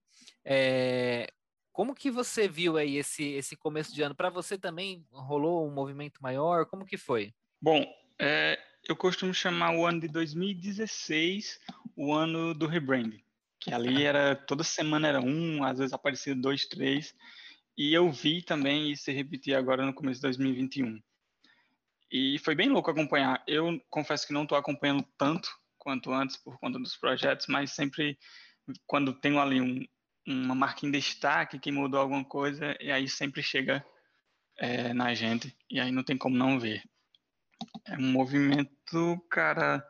É, como que você viu aí esse, esse começo de ano? Para você também rolou um movimento maior? Como que foi?
Bom, é, eu costumo chamar o ano de 2016 o ano do rebranding, que ali era toda semana era um, às vezes aparecia dois, três, e eu vi também isso se repetir agora no começo de 2021. E foi bem louco acompanhar. Eu confesso que não estou acompanhando tanto quanto antes por conta dos projetos, mas sempre quando tenho ali um, uma marca em destaque que mudou alguma coisa, e aí sempre chega é, na gente, e aí não tem como não ver. É um movimento, cara,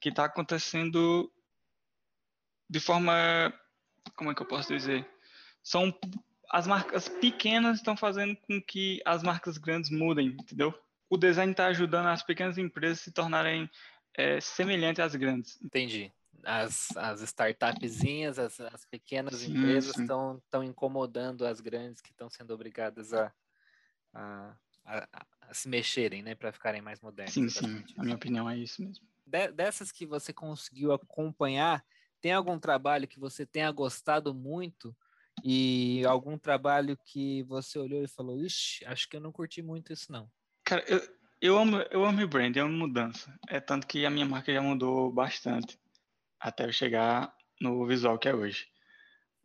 que está acontecendo de forma. Como é que eu posso dizer? São as marcas pequenas estão fazendo com que as marcas grandes mudem, entendeu? O design está ajudando as pequenas empresas se tornarem é, semelhantes às grandes.
Entendi as, as startupzinhas, as, as pequenas sim, empresas estão incomodando as grandes que estão sendo obrigadas a, a, a, a se mexerem, né, para ficarem mais modernas.
Sim, sim, a minha opinião é isso mesmo.
De, dessas que você conseguiu acompanhar, tem algum trabalho que você tenha gostado muito e algum trabalho que você olhou e falou, ixi, acho que eu não curti muito isso não?
Cara, eu, eu amo, eu amo brand, eu amo mudança. É tanto que a minha marca já mudou bastante até eu chegar no visual que é hoje.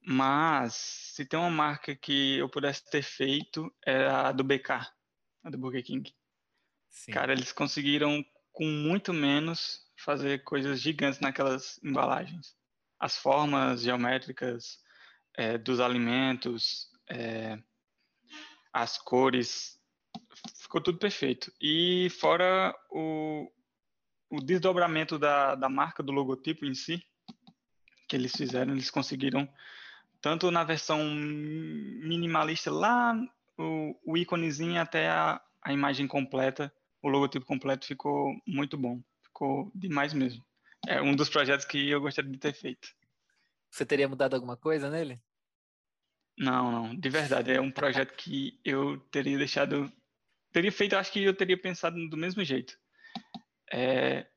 Mas se tem uma marca que eu pudesse ter feito era a do BK, a do Burger King. Sim. Cara, eles conseguiram com muito menos fazer coisas gigantes naquelas embalagens. As formas geométricas é, dos alimentos, é, as cores, ficou tudo perfeito. E fora o, o desdobramento da, da marca, do logotipo em si, que eles fizeram, eles conseguiram, tanto na versão minimalista lá, o, o íconezinho até a, a imagem completa, o logotipo completo ficou muito bom, ficou demais mesmo. É um dos projetos que eu gostaria de ter feito.
Você teria mudado alguma coisa nele?
Não, não, de verdade, é um projeto que eu teria deixado, teria feito, acho que eu teria pensado do mesmo jeito. É,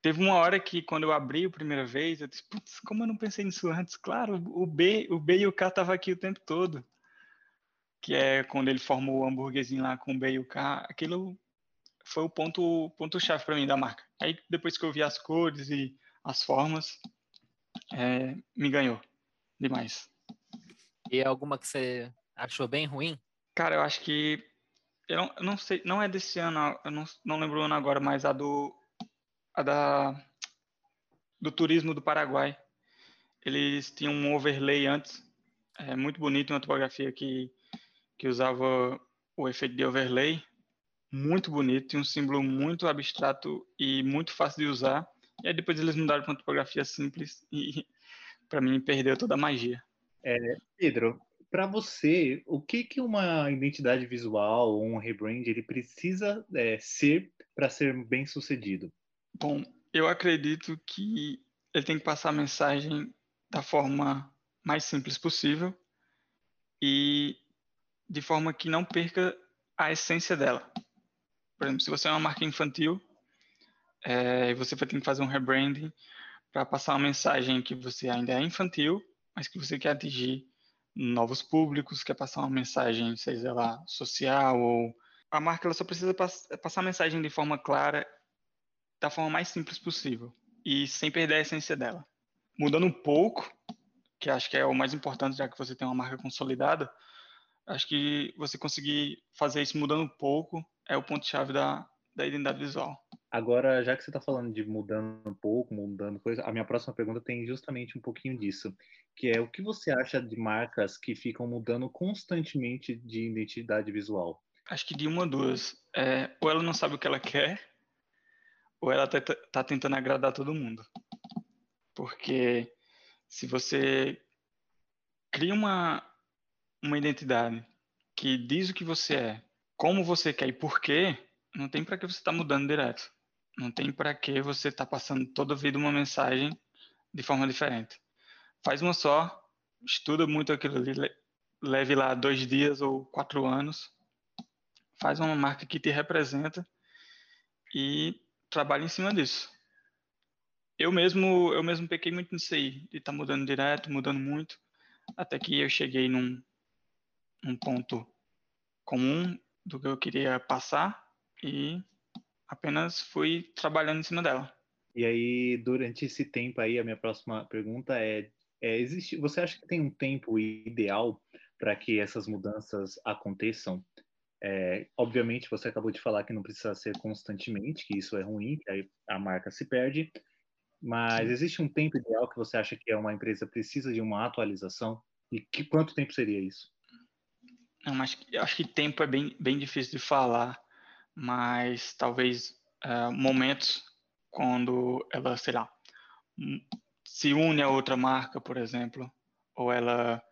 teve uma hora que quando eu abri a primeira vez, eu disse, putz, como eu não pensei nisso antes? Claro, o B, o B e o K estavam aqui o tempo todo. Que é quando ele formou o hambúrguerzinho lá com o B e o K, aquilo foi o ponto ponto chave para mim da marca. Aí depois que eu vi as cores e as formas, é, me ganhou demais.
E alguma que você achou bem ruim?
Cara, eu acho que eu não, eu não sei, não é desse ano, eu não, não lembro o ano agora, mas a do a da do turismo do Paraguai. Eles tinham um overlay antes, é muito bonito, uma topografia que que usava o efeito de overlay, muito bonito, tinha um símbolo muito abstrato e muito fácil de usar. E aí depois eles mudaram para uma topografia simples e para mim perdeu toda a magia.
É, Pedro, para você, o que, que uma identidade visual ou um rebrand ele precisa é, ser para ser bem sucedido?
Bom, eu acredito que ele tem que passar a mensagem da forma mais simples possível e de forma que não perca a essência dela. Por exemplo, se você é uma marca infantil, é, você vai ter que fazer um rebranding para passar uma mensagem que você ainda é infantil, mas que você quer atingir novos públicos, quer passar uma mensagem, seja lá social ou a marca ela só precisa pass passar a mensagem de forma clara, da forma mais simples possível e sem perder a essência dela. Mudando um pouco, que acho que é o mais importante já que você tem uma marca consolidada, acho que você conseguir fazer isso mudando um pouco é o ponto chave da, da identidade visual.
Agora, já que você está falando de mudando um pouco, mudando coisa, a minha próxima pergunta tem justamente um pouquinho disso, que é o que você acha de marcas que ficam mudando constantemente de identidade visual?
Acho que de uma duas. É, ou ela não sabe o que ela quer, ou ela está tá tentando agradar todo mundo. Porque se você cria uma, uma identidade que diz o que você é, como você quer e por quê, não tem para que você está mudando direto. Não tem para que você tá passando toda a vida uma mensagem de forma diferente. Faz uma só, estuda muito aquilo ali, leve lá dois dias ou quatro anos, faz uma marca que te representa e trabalha em cima disso. Eu mesmo, eu mesmo pequei muito nisso aí, de estar tá mudando direto, mudando muito, até que eu cheguei num, num ponto comum do que eu queria passar e apenas fui trabalhando em cima dela.
E aí, durante esse tempo aí, a minha próxima pergunta é, é existe, você acha que tem um tempo ideal para que essas mudanças aconteçam? É, obviamente, você acabou de falar que não precisa ser constantemente, que isso é ruim, que aí a marca se perde. Mas existe um tempo ideal que você acha que uma empresa precisa de uma atualização? E que quanto tempo seria isso?
Não, mas acho que tempo é bem, bem difícil de falar mas talvez uh, momentos quando ela, sei lá, se une a outra marca, por exemplo, ou ela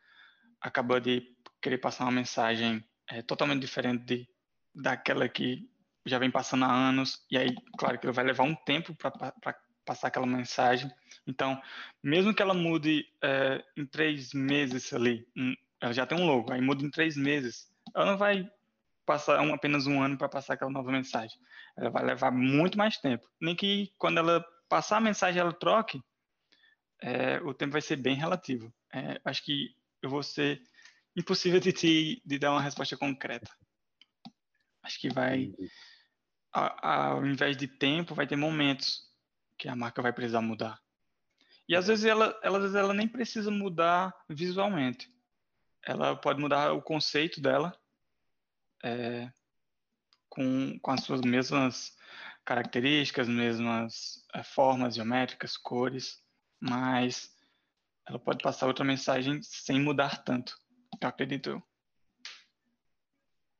acaba de querer passar uma mensagem é, totalmente diferente de, daquela que já vem passando há anos, e aí, claro que vai levar um tempo para passar aquela mensagem. Então, mesmo que ela mude é, em três meses ali, ela já tem um logo, aí muda em três meses, ela não vai passar um, apenas um ano para passar aquela nova mensagem. Ela vai levar muito mais tempo. Nem que quando ela passar a mensagem ela troque, é, o tempo vai ser bem relativo. É, acho que eu vou ser impossível de, te, de dar uma resposta concreta. Acho que vai, a, ao invés de tempo, vai ter momentos que a marca vai precisar mudar. E às vezes ela, ela, às vezes ela nem precisa mudar visualmente. Ela pode mudar o conceito dela é, com, com as suas mesmas características, mesmas é, formas geométricas, cores, mas ela pode passar outra mensagem sem mudar tanto, eu acredito.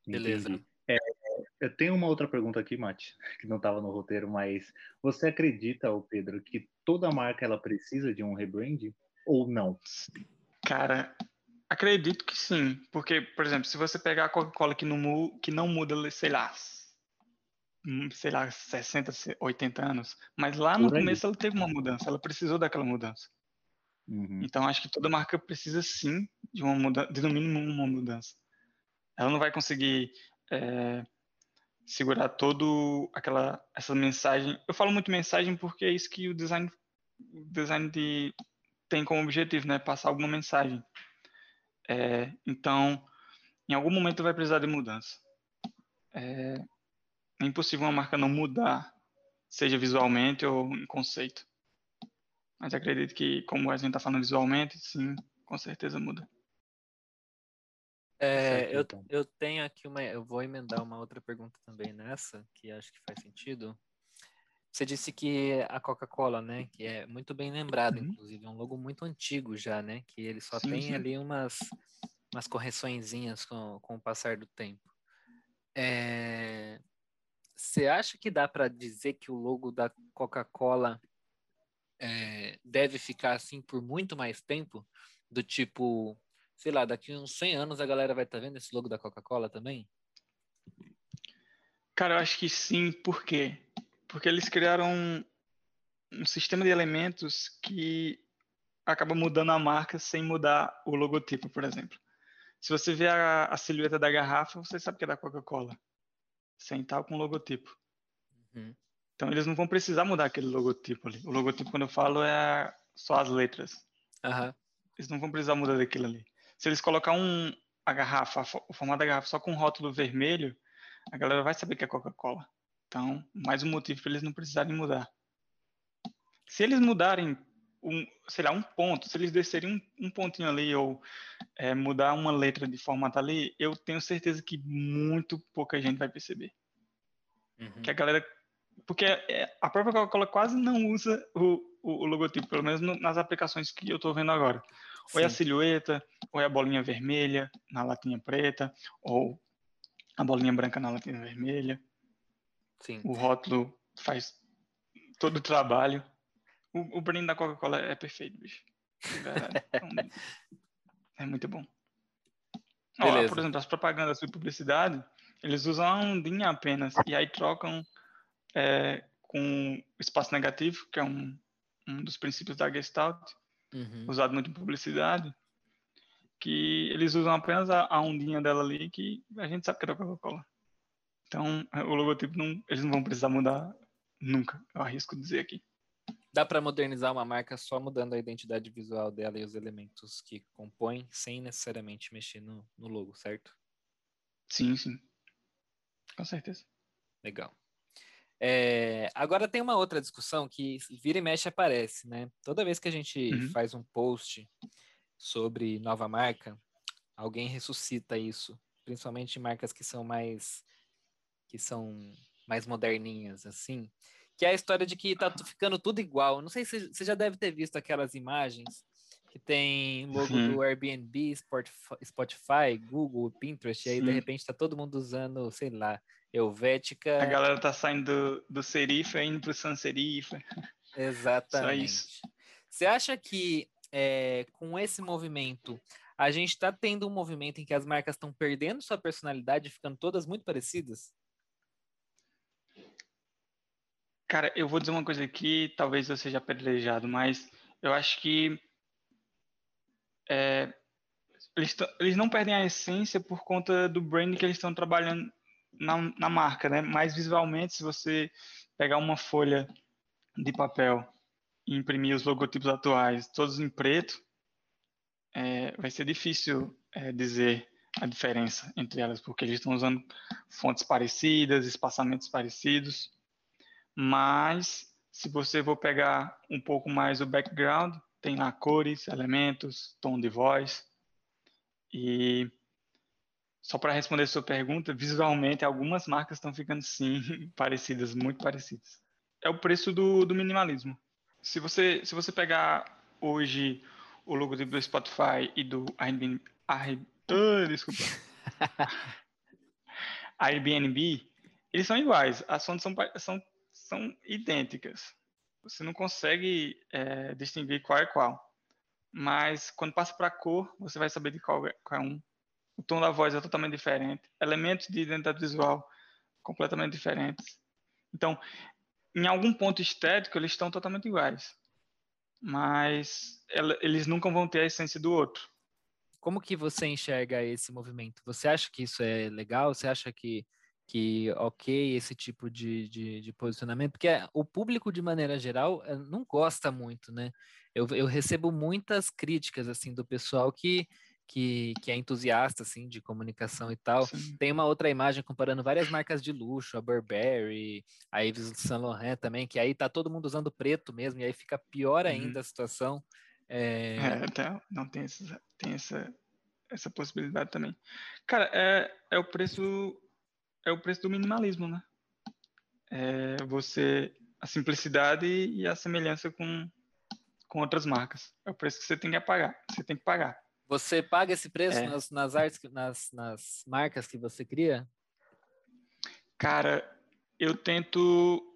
Beleza.
É, eu tenho uma outra pergunta aqui, Mate, que não estava no roteiro, mas você acredita, Pedro, que toda marca ela precisa de um rebrand ou não?
Cara, Acredito que sim, porque, por exemplo, se você pegar a Coca-Cola que não, que não muda, sei lá, hum, sei lá, 60, 80 anos, mas lá no começo ela teve uma mudança, ela precisou daquela mudança. Uhum. Então acho que toda marca precisa sim de uma mudança, de no mínimo uma mudança. Ela não vai conseguir é, segurar todo aquela essa mensagem. Eu falo muito mensagem porque é isso que o design, o design de, tem como objetivo, né? Passar alguma mensagem. É, então, em algum momento vai precisar de mudança. É, é impossível uma marca não mudar, seja visualmente ou em conceito. Mas acredito que, como a gente está falando visualmente, sim, com certeza muda.
É, eu, então. eu tenho aqui uma. Eu vou emendar uma outra pergunta também nessa, que acho que faz sentido. Você disse que a Coca-Cola, né, que é muito bem lembrado, uhum. inclusive, é um logo muito antigo já, né, que ele só sim, tem sim. ali umas, umas correçõezinhas com, com o passar do tempo. É... Você acha que dá para dizer que o logo da Coca-Cola é, deve ficar assim por muito mais tempo? Do tipo, sei lá, daqui uns 100 anos a galera vai estar tá vendo esse logo da Coca-Cola também?
Cara, eu acho que sim, por quê? Porque eles criaram um, um sistema de elementos que acaba mudando a marca sem mudar o logotipo, por exemplo. Se você vê a, a silhueta da garrafa, você sabe que é da Coca-Cola. Sem tal com logotipo. Uhum. Então eles não vão precisar mudar aquele logotipo ali. O logotipo, quando eu falo, é só as letras.
Uhum.
Eles não vão precisar mudar daquilo ali. Se eles colocar um, a garrafa, o formato da garrafa só com um rótulo vermelho, a galera vai saber que é Coca-Cola. Então, mais um motivo para eles não precisarem mudar. Se eles mudarem um, sei lá, um ponto, se eles descerem um, um pontinho ali ou é, mudar uma letra de formato ali, eu tenho certeza que muito pouca gente vai perceber. Uhum. Que a galera porque é, a própria Coca-Cola quase não usa o, o, o logotipo, pelo menos no, nas aplicações que eu estou vendo agora. Ou é a silhueta, ou é a bolinha vermelha na latinha preta, ou a bolinha branca na latinha vermelha.
Sim.
O rótulo faz todo o trabalho. O, o da Coca-Cola é perfeito, bicho. É, é muito bom. Ó, por exemplo, as propagandas de publicidade, eles usam a ondinha apenas e aí trocam é, com espaço negativo, que é um, um dos princípios da Gestalt, uhum. usado muito em publicidade, que eles usam apenas a, a, ondinha dela ali, que a gente sabe que é da Coca-Cola. Então, o logotipo, não, eles não vão precisar mudar nunca, eu arrisco dizer aqui.
Dá para modernizar uma marca só mudando a identidade visual dela e os elementos que compõem, sem necessariamente mexer no, no logo, certo?
Sim, sim. Com certeza.
Legal. É, agora tem uma outra discussão que vira e mexe aparece, né? Toda vez que a gente uhum. faz um post sobre nova marca, alguém ressuscita isso, principalmente marcas que são mais que são mais moderninhas, assim, que é a história de que tá ficando tudo igual. Não sei se você já deve ter visto aquelas imagens que tem logo uhum. do Airbnb, Spotify, Google, Pinterest, e aí Sim. de repente tá todo mundo usando, sei lá, Helvética.
A galera tá saindo do, do Serifa indo pro Sans Serifa.
Exatamente. Você acha que é, com esse movimento a gente está tendo um movimento em que as marcas estão perdendo sua personalidade, ficando todas muito parecidas?
Cara, eu vou dizer uma coisa aqui, talvez eu seja apedrejado, mas eu acho que é, eles, eles, não perdem a essência por conta do brand que eles estão trabalhando na, na, marca, né? Mais visualmente, se você pegar uma folha de papel e imprimir os logotipos atuais, todos em preto, é, vai ser difícil é, dizer a diferença entre elas, porque eles estão usando fontes parecidas, espaçamentos parecidos. Mas se você for pegar um pouco mais o background, tem lá cores, elementos, tom de voz. E só para responder a sua pergunta, visualmente algumas marcas estão ficando sim parecidas, muito parecidas. É o preço do, do minimalismo. Se você, se você pegar hoje o logotipo do Spotify e do Airbnb, oh, desculpa. Airbnb, eles são iguais. As fontes são, são são idênticas. Você não consegue é, distinguir qual é qual. Mas quando passa para a cor, você vai saber de qual é, qual é um. O tom da voz é totalmente diferente. Elementos de identidade visual completamente diferentes. Então, em algum ponto estético, eles estão totalmente iguais. Mas eles nunca vão ter a essência do outro.
Como que você enxerga esse movimento? Você acha que isso é legal? Você acha que que ok esse tipo de, de, de, posicionamento, porque o público, de maneira geral, eh, não gosta muito, né? Eu, eu recebo muitas críticas, assim, do pessoal que, que, que é entusiasta, assim, de comunicação e tal. Sim. Tem uma outra imagem comparando várias marcas de luxo, a Burberry, a Yves Saint Laurent também, que aí tá todo mundo usando preto mesmo, e aí fica pior ainda uhum. a situação.
É... é, até não tem, essa, tem essa, essa possibilidade também. Cara, é, é o preço é o preço do minimalismo, né? É você a simplicidade e a semelhança com, com outras marcas. É o preço que você tem que pagar. Você tem que pagar.
Você paga esse preço é. nas, nas artes, nas, nas marcas que você cria?
Cara, eu tento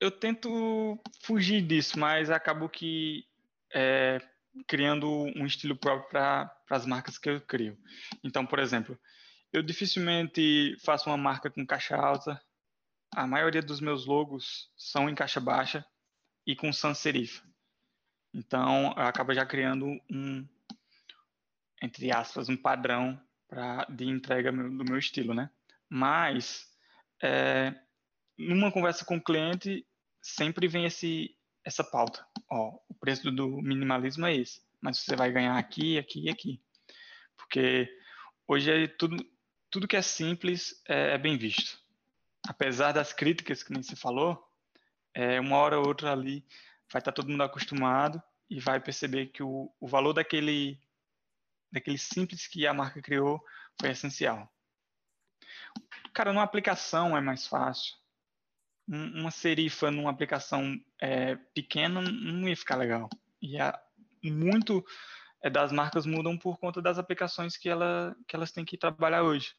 eu tento fugir disso, mas acabo que é, criando um estilo próprio para as marcas que eu crio. Então, por exemplo, eu dificilmente faço uma marca com caixa alta. A maioria dos meus logos são em caixa baixa e com sans serif. Então, eu acabo já criando um, entre aspas, um padrão pra, de entrega do meu estilo, né? Mas, é, numa conversa com o cliente, sempre vem esse, essa pauta. Ó, o preço do minimalismo é esse, mas você vai ganhar aqui, aqui e aqui. Porque hoje é tudo, tudo que é simples é, é, bem visto. Apesar das críticas que nem se falou, é, uma hora ou outra ali vai estar todo mundo acostumado e vai perceber que o, o valor daquele, daquele simples que a marca criou foi essencial. Cara, numa aplicação é mais fácil. uma serifa numa aplicação é, pequena não ia ficar legal. E a, muito das marcas mudam por conta das aplicações que, ela, que elas têm que trabalhar hoje.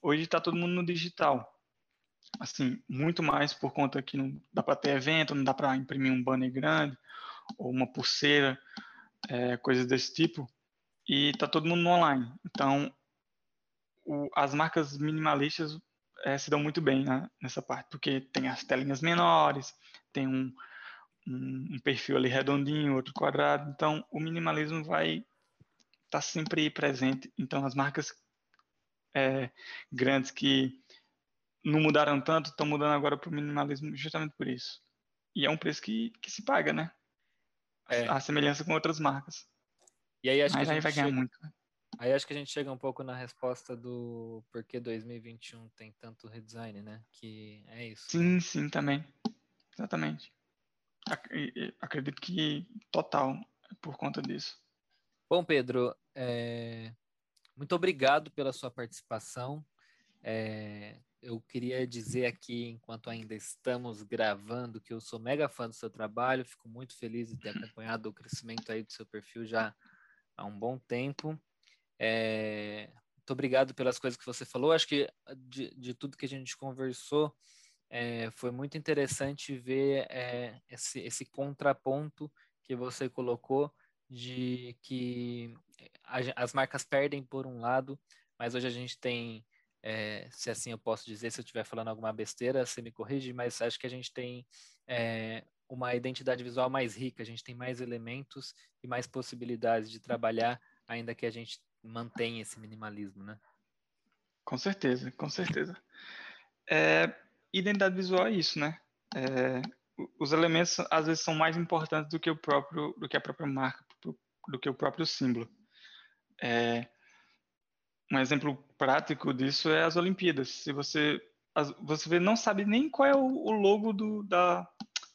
Hoje está todo mundo no digital. Assim, muito mais por conta que não dá para ter evento, não dá para imprimir um banner grande ou uma pulseira, é, coisas desse tipo. E está todo mundo online. Então, o, as marcas minimalistas é, se dão muito bem né, nessa parte, porque tem as telinhas menores, tem um, um, perfil ali redondinho, outro quadrado. Então, o minimalismo vai estar tá sempre presente. Então, as marcas é, grandes que não mudaram tanto estão mudando agora para o minimalismo justamente por isso. E é um preço que, que se paga, né? É. A semelhança com outras marcas.
E aí acho
Mas
que
aí vai ganhar
chega...
muito. Né?
Aí acho que a gente chega um pouco na resposta do porquê 2021 tem tanto redesign, né? Que é isso.
Sim, sim, também. Exatamente. Acredito que total por conta disso.
Bom, Pedro, é... muito obrigado pela sua participação. É... Eu queria dizer aqui, enquanto ainda estamos gravando, que eu sou mega fã do seu trabalho, fico muito feliz de ter acompanhado o crescimento aí do seu perfil já há um bom tempo. É, muito obrigado pelas coisas que você falou. Acho que de, de tudo que a gente conversou, é, foi muito interessante ver é, esse, esse contraponto que você colocou de que a, as marcas perdem por um lado, mas hoje a gente tem, é, se assim eu posso dizer, se eu estiver falando alguma besteira, você me corrige, mas acho que a gente tem uma identidade visual mais rica, a gente tem mais elementos e mais possibilidades de trabalhar, ainda que a gente mantém esse minimalismo, né?
Com certeza, com certeza. É, identidade visual é isso, né? É, os elementos às vezes são mais importantes do que o próprio, do que a própria marca, do que o próprio símbolo. É, um exemplo prático disso é as Olimpíadas. Se você você vê, não sabe nem qual é o, o logo do, da,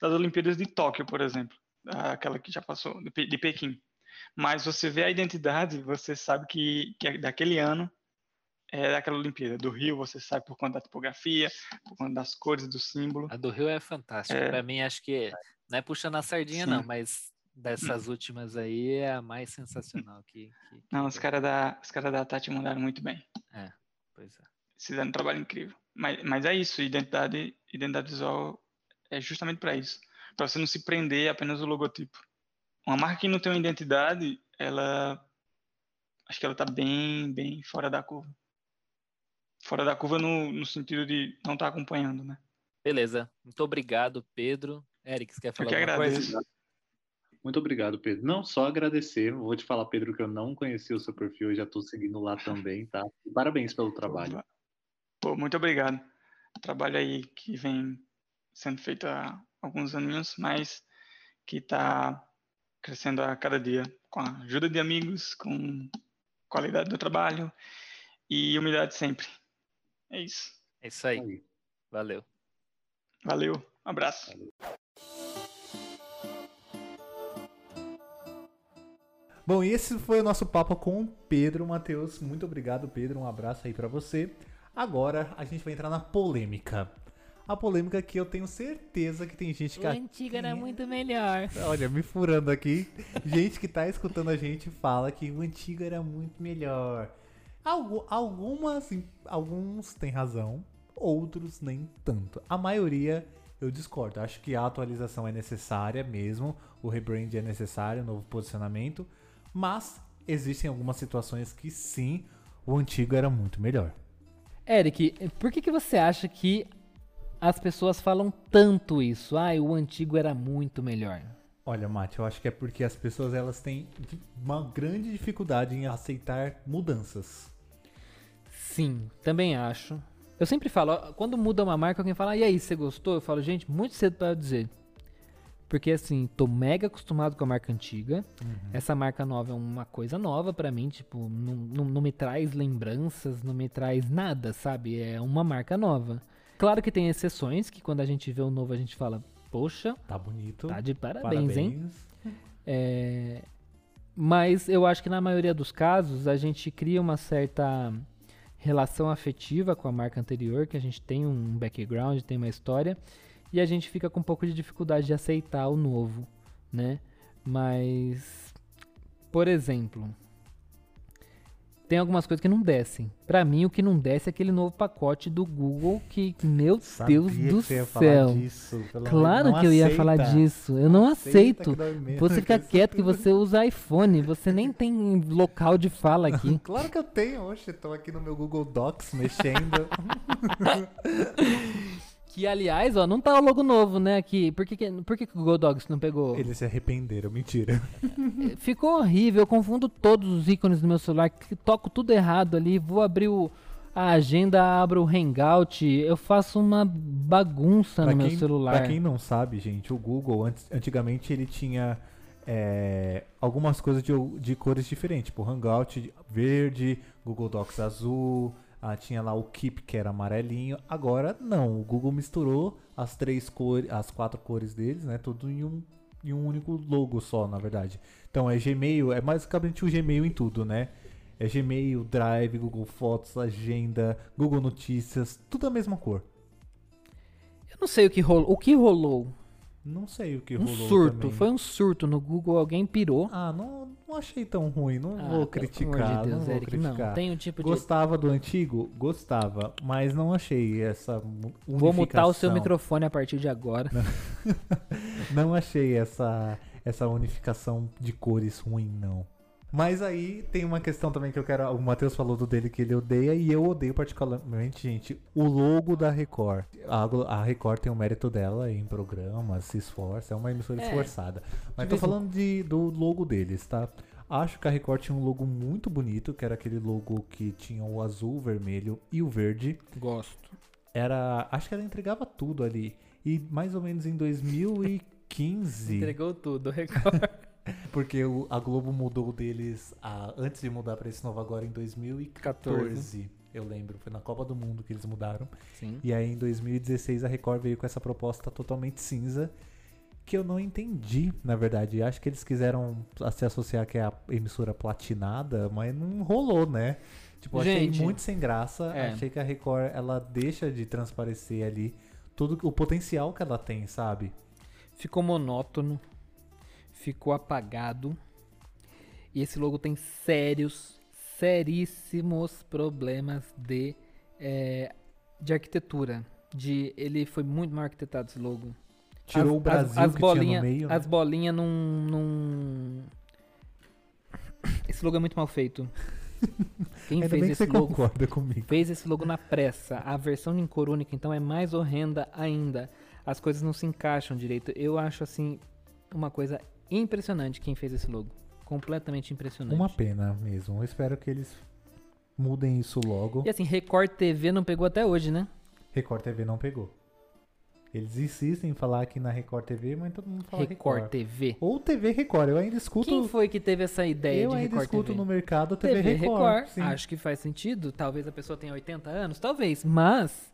das Olimpíadas de Tóquio, por exemplo, aquela que já passou de, de Pequim mas você vê a identidade, você sabe que, que é daquele ano é daquela Olimpíada. Do Rio, você sabe por conta da tipografia, por conta das cores do símbolo.
A do Rio é fantástica. É... Para mim, acho que não é puxando a sardinha, Sim. não, mas dessas últimas aí é a mais sensacional. Que, que, que...
Não, os caras da, os cara da Tati mandaram muito bem.
É, pois é.
Fizeram um trabalho incrível. Mas, mas é isso, identidade, identidade visual é justamente para isso. Para você não se prender apenas o logotipo uma marca que não tem uma identidade, ela acho que ela está bem, bem fora da curva. Fora da curva no, no sentido de não estar tá acompanhando, né?
Beleza. Muito obrigado, Pedro. Eric, você quer falar
eu que
alguma
agradeço.
coisa?
Muito obrigado, Pedro. Não, só agradecer. Vou te falar, Pedro, que eu não conhecia o seu perfil, eu já estou seguindo lá também, tá? Parabéns pelo trabalho.
Pô, muito obrigado. Trabalho aí que vem sendo feito há alguns anos, mas que está crescendo a cada dia com a ajuda de amigos, com qualidade do trabalho e humildade sempre. É isso.
É isso aí. Valeu.
Valeu. Um abraço.
Valeu.
Bom, e esse foi o nosso papo com o Pedro Matheus. Muito obrigado, Pedro. Um abraço aí para você. Agora a gente vai entrar na polêmica a polêmica que eu tenho certeza que tem gente que.
O antigo era muito melhor.
Olha, me furando aqui. gente que tá escutando a gente fala que o antigo era muito melhor. Algumas, alguns têm razão, outros nem tanto. A maioria eu discordo. Acho que a atualização é necessária mesmo, o rebrand é necessário, novo posicionamento, mas existem algumas situações que sim, o antigo era muito melhor.
Eric, por que, que você acha que as pessoas falam tanto isso. Ah, o antigo era muito melhor.
Olha, Mate, eu acho que é porque as pessoas elas têm uma grande dificuldade em aceitar mudanças.
Sim, também acho. Eu sempre falo, quando muda uma marca, alguém fala, e aí, você gostou? Eu falo, gente, muito cedo para dizer. Porque assim, tô mega acostumado com a marca antiga. Uhum. Essa marca nova é uma coisa nova para mim, tipo, não, não, não me traz lembranças, não me traz nada, sabe? É uma marca nova. Claro que tem exceções, que quando a gente vê o novo a gente fala, poxa,
tá bonito.
Tá de parabéns, parabéns. hein? É, mas eu acho que na maioria dos casos a gente cria uma certa relação afetiva com a marca anterior, que a gente tem um background, tem uma história. e a gente fica com um pouco de dificuldade de aceitar o novo, né? Mas, por exemplo, tem algumas coisas que não descem. Pra mim, o que não desce é aquele novo pacote do Google que, meu
Sabia
Deus
que
do
você ia
céu.
falar disso,
Claro que eu ia
aceita.
falar disso. Eu não
Aceita
aceito. Você fica quieto que você usa iPhone. Você nem tem local de fala aqui.
Claro que eu tenho, oxe, tô aqui no meu Google Docs mexendo.
Que, aliás, ó, não tá o logo novo, né, aqui. Por que, que, por que, que o Google Docs não pegou?
Eles se arrependeram, mentira.
Ficou horrível. Eu confundo todos os ícones do meu celular. Toco tudo errado ali. Vou abrir o, a agenda, abro o Hangout. Eu faço uma bagunça
Pra
no meu
quem,
celular.
pra quem não sabe, gente, o Google, antes- antigamente ele tinha é, algumas coisas de, de cores diferentes, tipo Hangout verde, Google Docs azul, ah, tinha lá o Keep que era amarelinho. Agora não, o Google misturou as três cores, as quatro cores deles, né, tudo em um, em um único logo só, na verdade. Então é Gmail, é basicamente o Gmail em tudo, né? É Gmail, Drive, Google Fotos, Agenda, Google Notícias, tudo a mesma cor.
Eu não sei o que rolou. O que rolou?
Não sei o que
Um
rolou
surto.
também.
Foi um surto no Google. Alguém pirou.
Ah, não, não achei tão ruim, não
Ah,
vou
pelo
criticar,
amor de Deus,
não vou
Eric,
criticar.
Não, tem um tipo de...
Gostava do antigo? Gostava, mas não achei essa unificação.
Vou mutar o seu microfone a partir de agora.
Não achei essa, essa unificação de cores ruim, não. Mas aí tem uma questão também que eu quero. O Matheus falou do dele que ele odeia e eu odeio particularmente, gente, o logo da Record. A, a Record tem o mérito dela em programas, se esforça, é uma emissora
É.
esforçada. Mas tô falando de, do logo deles, tá? Acho que a Record tinha um logo muito bonito, que era aquele logo que tinha o azul, o vermelho e o verde.
Gosto.
Era. Acho que ela entregava tudo ali. E mais ou menos em 2015.
Entregou tudo. Record.
Porque o- a Globo mudou deles a- antes de mudar pra esse novo agora em 2014. Eu lembro, foi na Copa do Mundo que eles mudaram.
Sim.
E aí em 2016 a Record veio com essa proposta totalmente cinza que eu não entendi, na verdade. Acho que eles quiseram se associar que é a emissora platinada, mas não rolou, né? Tipo, eu achei
Gente,
muito sem graça.
é.
Achei que a Record ela deixa de transparecer ali todo o potencial que ela tem, sabe?
Ficou monótono. Ficou apagado. E esse logo tem sérios, seríssimos problemas de, eh, de arquitetura. De, ele foi muito mal arquitetado esse logo.
Tirou
As-
o Brasil
as, as
que
bolinha,
meio. né?
As bolinhas não, não. Esse logo é muito mal feito. Quem
Ainda
fez esse logo
concorda comigo.
fez esse logo na pressa. A versão em cor única, então, é mais horrenda ainda. As coisas não se encaixam direito. Eu acho, assim, uma coisa impressionante quem fez esse logo. Completamente impressionante.
Uma pena mesmo. Eu espero que eles mudem isso logo.
E assim, Record TV não pegou até hoje, né?
Record TV não pegou. Eles insistem em falar aqui na Record TV, mas todo mundo fala
Record,
Record.
TV.
Ou TV Record. Eu ainda escuto.
Quem foi que teve essa ideia
eu
de
ainda
Record
escuto
TV?
no mercado TV,
TV
Record.
Record.
sim.
Acho que faz sentido. Talvez a pessoa tenha 80 anos, talvez. Mas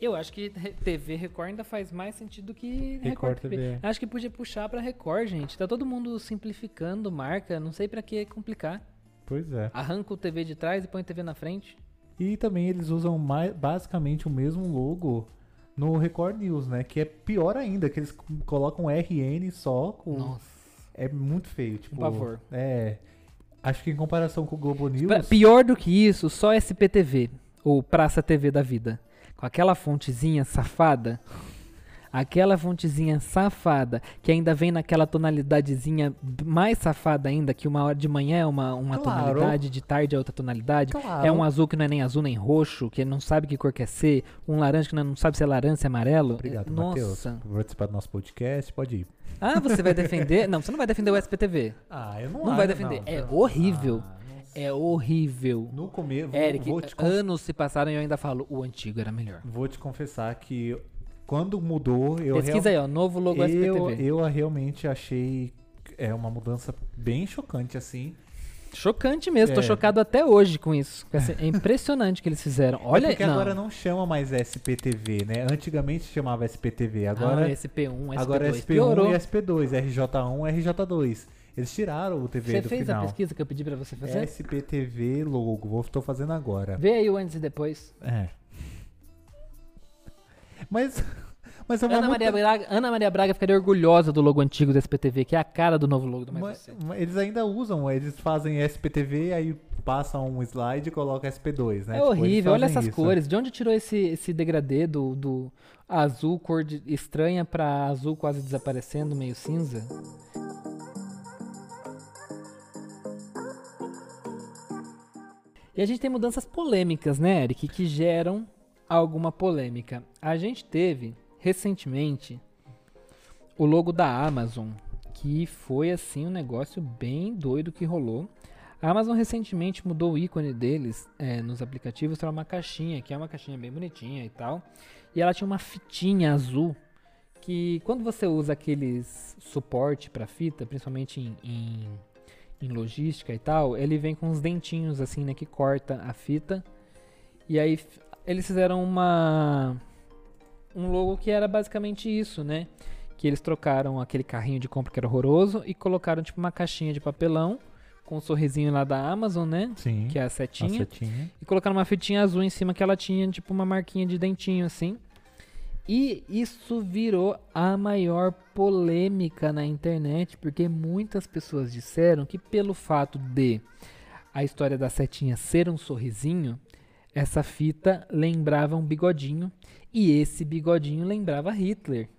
eu acho que TV Record ainda faz mais sentido que Record,
Record
TV.
TV.
Acho que podia puxar pra Record, gente. Tá todo mundo simplificando marca. Não sei pra que complicar.
Pois é.
Arranca o TV de trás e põe TV na frente.
E também eles usam mai- basicamente o mesmo logo no Record News, né? Que é pior ainda, que eles colocam RN só com.
Nossa.
É muito feio, tipo.
pavor.
É. Acho que em comparação com o Globo News.
Pior do que isso, só SPTV. Ou Praça TV da vida. Com aquela fontezinha safada. Aquela fontezinha safada, que ainda vem naquela tonalidadezinha mais safada ainda, que uma hora de manhã é uma, uma
Claro.
tonalidade, de tarde é outra tonalidade.
Claro.
É um azul que não é nem azul nem roxo, que não sabe que cor quer ser. Um laranja que não sabe se é laranja, se é amarelo.
Obrigado. Matheus, por participar do nosso podcast. Pode ir.
Ah, você vai defender? não, você não vai defender o SPTV.
Ah, eu não
Não vai defender. É horrível. É horrível.
No começo,
Eric, anos se passaram e eu ainda falo, o antigo era melhor.
vou te confessar que quando mudou, eu
Pesquisa aí, ó, novo logo
eu,
SPTV.
eu realmente achei é uma mudança bem chocante assim.
Chocante mesmo, tô
É.
chocado até hoje com isso. É impressionante que eles fizeram. Olha,
é porque
não.
agora não chama mais SPTV, né? Antigamente chamava SPTV, agora
Agora SP1, SP2,
agora é SP1
piorou.
e SP2, RJ1, RJ2. Eles tiraram o TV
Você
do
fez
final.
a pesquisa que eu pedi pra você fazer?
SPTV logo, vou tô fazendo agora.
Vê aí o antes e depois.
É. Mas, Mas
Ana Maria,
muda-
Braga, Ana Maria Braga ficaria orgulhosa do logo antigo do SPTV, que é a cara do novo logo do Mais
Mas-
Você.
mas eles ainda usam, eles fazem SPTV, aí passam um slide e colocam SP2, né?
É
Tipo,
horrível, olha essas
isso.
cores. De onde tirou esse, esse degradê do, do azul cor de- estranha pra azul quase desaparecendo, meio cinza? E a gente tem mudanças polêmicas, né, Eric, que geram alguma polêmica. A gente teve recentemente o logo da Amazon, que foi assim um negócio bem doido que rolou. A Amazon recentemente mudou o ícone deles é, nos aplicativos para uma caixinha, que é uma caixinha bem bonitinha e tal. E ela tinha uma fitinha azul que quando você usa aqueles suporte para fita, principalmente em, em, em logística e tal, ele vem com uns dentinhos assim, né, que corta a fita. E aí eles fizeram uma um logo que era basicamente isso, né? Que eles trocaram aquele carrinho de compra que era horroroso e colocaram tipo uma caixinha de papelão com o sorrisinho lá da Amazon, né?
Sim,
Que é a
a
setinha.
setinha.
E colocaram uma fitinha azul em cima que ela tinha tipo uma marquinha de dentinho assim. E isso virou a maior polêmica na internet, porque muitas pessoas disseram que pelo fato de a história da setinha ser um sorrisinho, essa fita lembrava um bigodinho e esse bigodinho lembrava Hitler.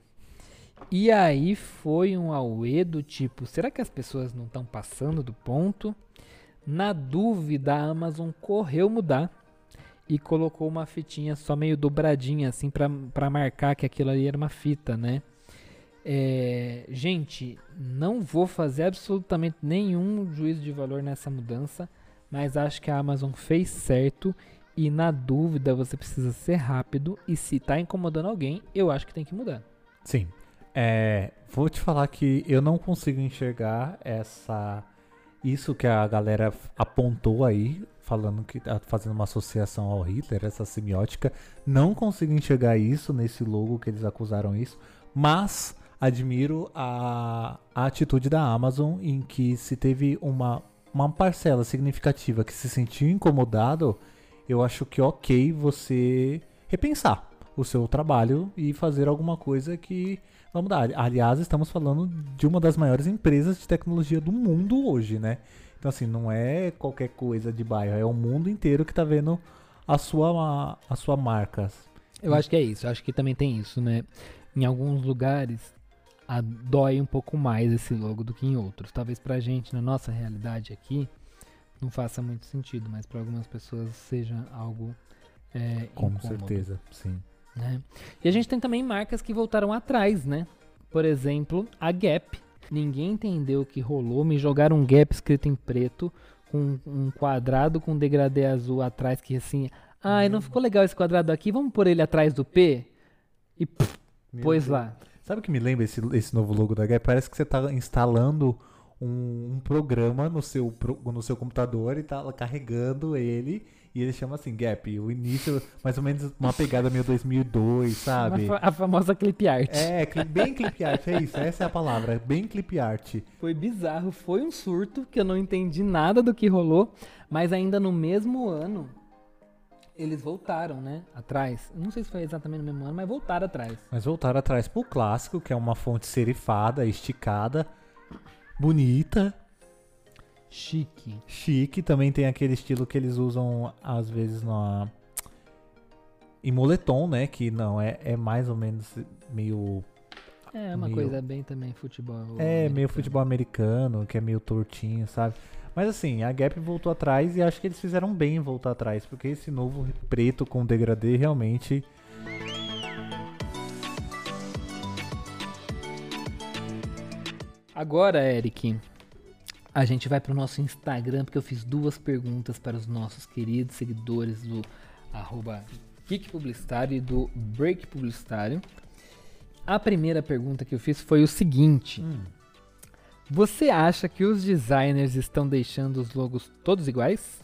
E aí foi um auê do tipo, será que as pessoas não estão passando do ponto? Na dúvida, a Amazon correu mudar e colocou uma fitinha só meio dobradinha assim pra marcar que aquilo ali era uma fita, né? É, gente, não vou fazer absolutamente nenhum juízo de valor nessa mudança, mas acho que a Amazon fez certo e na dúvida você precisa ser rápido e se tá incomodando alguém, eu acho que tem que mudar.
Sim. É, vou te falar que eu não consigo enxergar essa isso que a galera apontou aí, falando que tá fazendo uma associação ao Hitler, essa semiótica. Não consigo enxergar isso nesse logo que eles acusaram isso, mas admiro a, a atitude da Amazon em que se teve uma, uma parcela significativa que se sentiu incomodado, eu acho que ok você repensar o seu trabalho e fazer alguma coisa que vai mudar. Aliás, estamos falando de uma das maiores empresas de tecnologia do mundo hoje, né? Então, assim, não é qualquer coisa de bairro, é o mundo inteiro que tá vendo a sua, a sua marca.
Eu acho que é isso, eu acho que também tem isso, né? Em alguns lugares a- dói um pouco mais esse logo do que em outros. Talvez pra gente, na nossa realidade aqui, não faça muito sentido, mas para algumas pessoas seja algo é,
Com
incômodo,
certeza, sim.
Né? E a gente tem também marcas que voltaram atrás, né? Por exemplo, a Gap. Ninguém entendeu o que rolou, me jogaram um Gap escrito em preto, com um quadrado com degradê azul atrás, que assim, ai, não ficou legal esse quadrado aqui, vamos pôr ele atrás do P? E pff, pôs lá.
Sabe o que me lembra esse, esse novo logo da Gap? Parece que você tá instalando um, um programa no seu, no seu computador e tá carregando ele. E ele chama assim Gap. O início, mais ou menos uma pegada meio 2002, sabe?
Uma a famosa clip art.
É, bem clip art, é isso. Essa é a palavra. Bem clip art.
Foi bizarro, foi um surto que eu não entendi nada do que rolou, mas ainda no mesmo ano eles voltaram, né? Atrás. Não sei se foi exatamente no mesmo ano, mas voltaram atrás.
Mas voltar atrás pro clássico, que é uma fonte serifada, esticada, bonita,
Chique.
chique. Também tem aquele estilo que eles usam às vezes na em moletom, né? Que não é, é mais ou menos meio
É uma
Meio-
coisa bem também futebol.
é meio
americano.
futebol americano, que é meio tortinho, sabe? Mas assim, a Gap voltou atrás e acho que eles fizeram bem em voltar atrás, porque esse novo preto com degradê realmente
Agora, Eric, a gente vai pro nosso Instagram, porque eu fiz duas perguntas para os nossos queridos seguidores do arroba Geek Publicitário e do Break Publicitário. A primeira pergunta que eu fiz foi o seguinte. Você acha que os designers estão deixando os logos todos iguais?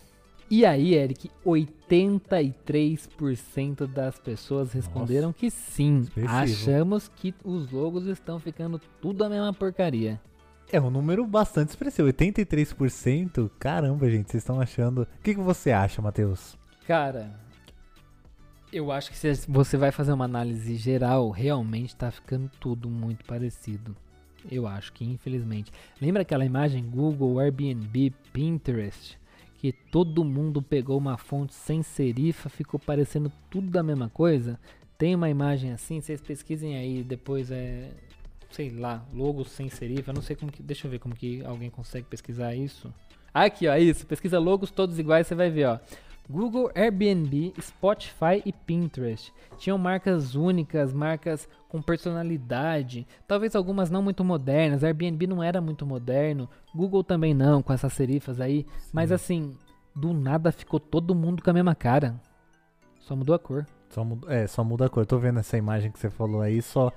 E aí, Eric, 83% das pessoas responderam que sim.
expressivo.
Achamos que os logos estão ficando tudo a mesma porcaria.
É um número bastante expressivo, 83%. Caramba, gente, vocês estão achando. O que, que você acha, Matheus?
Cara, Eu acho que se você vai fazer uma análise geral, realmente tá ficando tudo muito parecido. Eu acho que, infelizmente. Lembra aquela imagem Google, Airbnb, Pinterest? Que todo mundo pegou uma fonte sem serifa, ficou parecendo tudo da mesma coisa? Tem uma imagem assim, vocês pesquisem aí, depois é. Sei lá, logo sem serifa, não sei como que. Deixa eu ver como que alguém consegue pesquisar isso. Aqui, ó, isso. Pesquisa logos todos iguais, você vai ver, ó. Google, Airbnb, Spotify e Pinterest. Tinham marcas únicas, marcas com personalidade, talvez algumas não muito modernas. Airbnb não era muito moderno, Google também não, com essas serifas aí. Sim. Mas assim, do nada ficou todo mundo com a mesma cara. Só mudou a cor.
Só muda, é, só muda a cor. Tô vendo essa imagem que você falou aí, só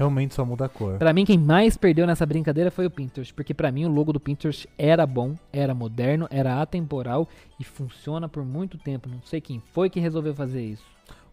realmente só muda a cor.
Para mim, quem mais perdeu nessa brincadeira foi o Pinterest, porque para mim o logo do Pinterest era bom, era moderno, era atemporal e funciona por muito tempo. Não sei quem foi que resolveu fazer isso.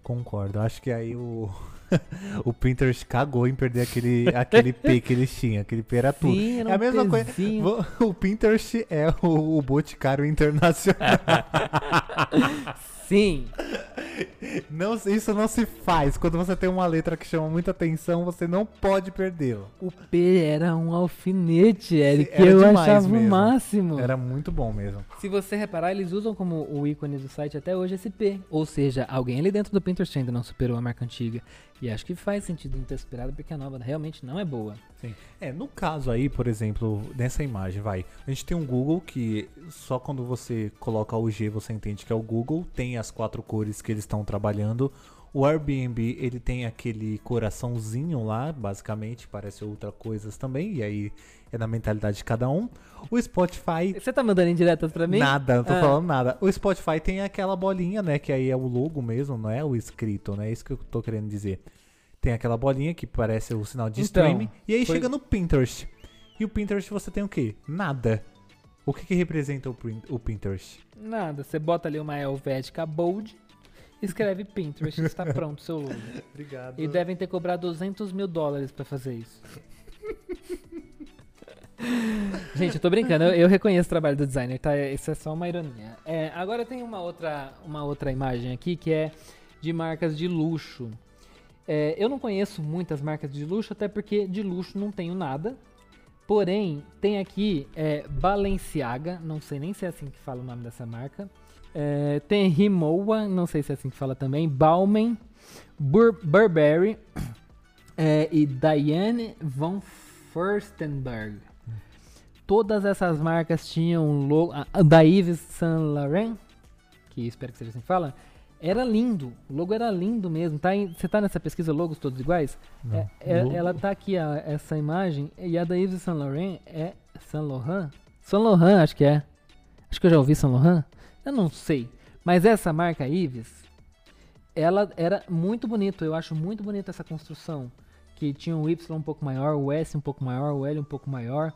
Concordo. Acho que aí o o Pinterest cagou em perder aquele, aquele P que eles tinham. Aquele P era tudo.
Sim,
era é a mesma
pezinho.
coisa. O Pinterest é o, o Boticário Internacional.
Sim.
Não, isso não se faz. Quando você tem uma letra que chama muita atenção, você não pode perdê-la.
O P era um alfinete, Eric, que eu achava mesmo. o máximo.
Era muito bom mesmo.
Se você reparar, eles usam como o ícone do site até hoje esse P. Ou seja, alguém ali dentro do Pinterest ainda não superou a marca antiga. E acho que faz sentido não ter superado porque a nova realmente não é boa.
Sim. É, no caso aí, por exemplo, nessa imagem, vai. A gente tem um Google que só quando você coloca o G você entende que é o Google, tem as quatro cores que eles estão trabalhando. O Airbnb, ele tem aquele coraçãozinho lá, basicamente, parece outra coisas também, e aí é na mentalidade de cada um. O Spotify.
Você tá mandando indiretas pra mim?
Nada, não tô ah. falando nada. O Spotify tem aquela bolinha, né? Que aí é o logo mesmo, não é o escrito, né? É isso que eu tô querendo dizer. Tem aquela bolinha que parece o sinal de então, streaming. E aí foi... chega no Pinterest. E o Pinterest você tem o quê? Nada. O que, que representa o, o Pinterest?
Nada. Você bota ali uma Helvética Bold, escreve Pinterest, está pronto seu logo.
Obrigado.
E devem ter cobrado 200 mil dólares para fazer isso. Gente, eu tô brincando, eu, eu, reconheço o trabalho do designer, tá? Isso é só uma ironia. É, agora tem uma outra, uma outra imagem aqui que é de marcas de luxo. É, eu não conheço muitas marcas de luxo, até porque de luxo não tenho nada. Porém, tem aqui é, Balenciaga, não sei nem se é assim que fala o nome dessa marca. É, tem Rimowa, não sei se é assim que fala também. Bauman, Bur Burberry é, e Diane von Furstenberg todas essas marcas tinham logo. A, da Yves Saint Laurent, que espero que seja assim que fala, era lindo. O logo era lindo mesmo. Tá em, você tá nessa pesquisa logos todos iguais? É, é, ela tá aqui, a, essa imagem. E a da Yves Saint Laurent é Saint Laurent? Saint Laurent, acho que é. Acho que eu já ouvi Saint Laurent. Eu não sei. Mas essa marca Yves, ela era muito bonito. Eu acho muito bonita essa construção. Que tinha o Y um pouco maior, o S um pouco maior, o L um pouco maior.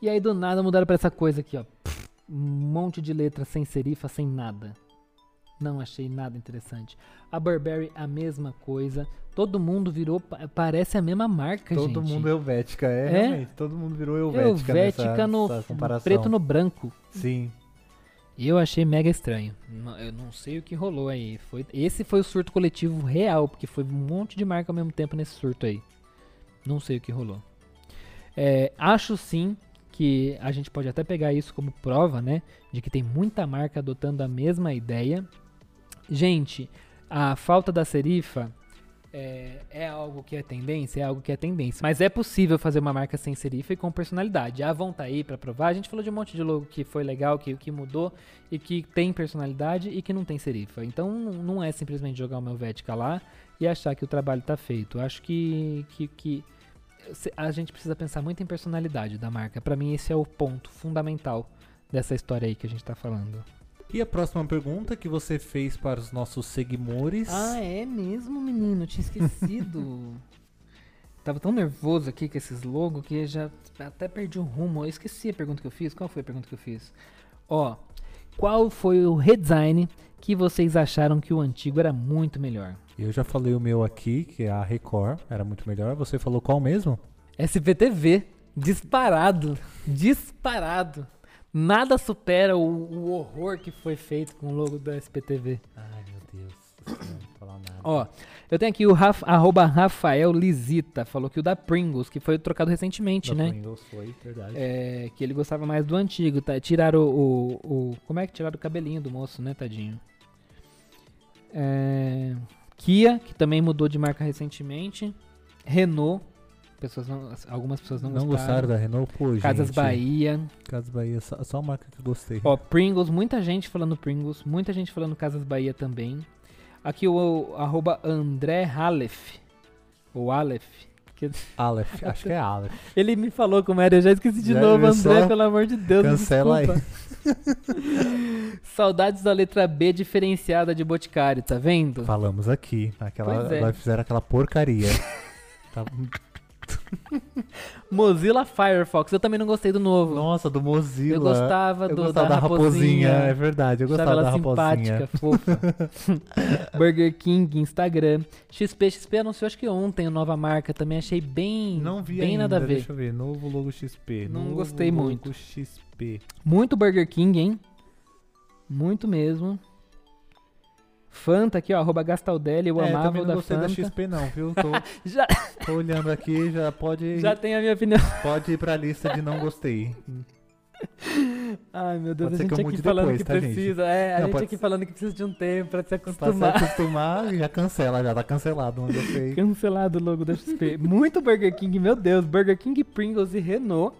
E aí do nada mudaram para essa coisa aqui, ó. Um monte de letra sem serifa, sem nada. Não achei nada interessante. A Burberry, a mesma coisa. Todo mundo virou. Parece a mesma marca,
todo
gente.
Todo mundo Helvética, é, é, realmente. Todo mundo virou Helvética.
Helvética no nessa preto no branco.
Sim.
Eu achei mega estranho. Eu não sei o que rolou aí. Foi, esse foi o surto coletivo real, porque foi um monte de marca ao mesmo tempo nesse surto aí. Não sei o que rolou. É, acho sim que a gente pode até pegar isso como prova, né, de que tem muita marca adotando a mesma ideia. Gente, a falta da serifa é, é, algo que é tendência, é algo que é tendência. Mas é possível fazer uma marca sem serifa e com personalidade. A Avon tá aí para provar. A gente falou de um monte de logo que foi legal, que, que mudou e que tem personalidade e que não tem serifa. Então não é simplesmente jogar o meu Vética lá e achar que o trabalho tá feito. Acho que, que, que a gente precisa pensar muito em personalidade da marca. Para mim, esse é o ponto fundamental dessa história aí que a gente tá falando.
E a próxima pergunta que você fez para os nossos seguidores?
Ah, é mesmo, menino? tinha esquecido. Tava tão nervoso aqui com esses logos que já até perdi o rumo. Eu esqueci a pergunta que eu fiz. Qual foi a pergunta que eu fiz? Ó, qual foi o redesign que vocês acharam que o antigo era muito melhor?
Eu já falei o meu aqui, que é a Record, era muito melhor. Você falou qual mesmo?
SPTV. Disparado. Disparado. Nada supera o, o, horror que foi feito com o logo da SPTV.
Ai, meu Deus.
Ó, eu tenho aqui o Raf, arroba Rafael Lisita, falou que o da Pringles, que foi trocado recentemente,
Da
né?
Pringles foi, verdade.
É, que ele gostava mais do antigo, tá? Tiraram o, o, o- Como é que tiraram o cabelinho do moço, né, tadinho? É, Kia, que também mudou de marca recentemente. Renault. Pessoas não, algumas pessoas não,
não
gostaram.
gostaram da Renault? Pô,
Casas
gente.
Bahia.
Casas Bahia, só, só marca que eu gostei.
Ó, Pringles, muita gente falando Pringles, muita gente falando Casas Bahia também. Aqui o, o arroba André Halef. Ou Aleph. que-
Aleph, acho que é Aleph.
ele me falou como era, eu já esqueci de
Já
novo, André, pelo amor de Deus.
Cancela aí.
desculpa. Saudades da letra B diferenciada de Boticário, tá vendo?
Falamos aqui. Aquela,
é.
Fizeram aquela porcaria. Tá-
Mozilla Firefox, eu também não gostei do novo.
Nossa, do Mozilla.
eu gostava
Eu
do,
gostava
da, raposinha.
É verdade, eu gostava
ela
da
simpática,
raposinha.
fofa. Burger King, Instagram. XP, XP anunciou acho que ontem a nova marca. Também achei bem,
Não vi
bem
ainda,
nada a ver.
deixa eu ver. Novo logo XP.
Não
novo
gostei muito.
XP.
Muito Burger King, hein? Muito mesmo. Fanta aqui, ó, arroba Gastaldelli, eu
é,
amava o
não
da
gostei
Fanta.
da XP não, viu? Tô,
Já,
tô olhando aqui, já pode,
já tem a minha opinião.
pode ir pra lista de não gostei.
Ai, meu Deus,
Pode
a gente aqui falando
depois,
que
tá, gente?
precisa. É, a
Não,
gente
pode
aqui
ser-
falando que precisa de um tempo pra se
Pra se
acostumar.
acostumar, já cancela, já tá cancelado, não gostei.
Cancelado o logo da XP. Muito Burger King, meu Deus. Burger King, Pringles e Renault.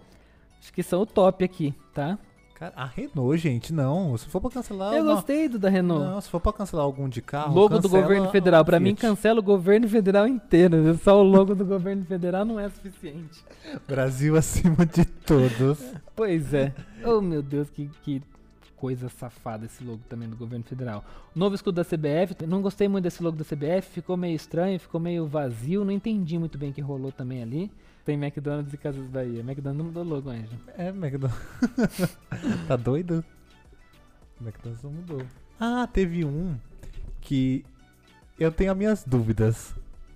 Acho que são o top aqui, tá?
Cara, a Renault, gente, não. Se for pra cancelar.
Eu
uma-
gostei do da Renault.
Não, se for pra cancelar algum de carro.
logo do governo federal. Pra mim, cancela o governo federal inteiro. viu? Só o logo do governo federal não é suficiente.
Brasil acima de todos.
Pois é. Oh, meu Deus, que, que coisa safada esse logo também do governo federal. O novo escudo da CBF, não gostei muito desse logo da CBF, ficou meio estranho, ficou meio vazio, não entendi muito bem o que rolou também ali. Tem McDonald's e Casas Bahia. McDonald's não mudou logo, Anjo.
É, McDonald's. tá doido? McDonald's não mudou. Ah, teve um que eu tenho as minhas dúvidas.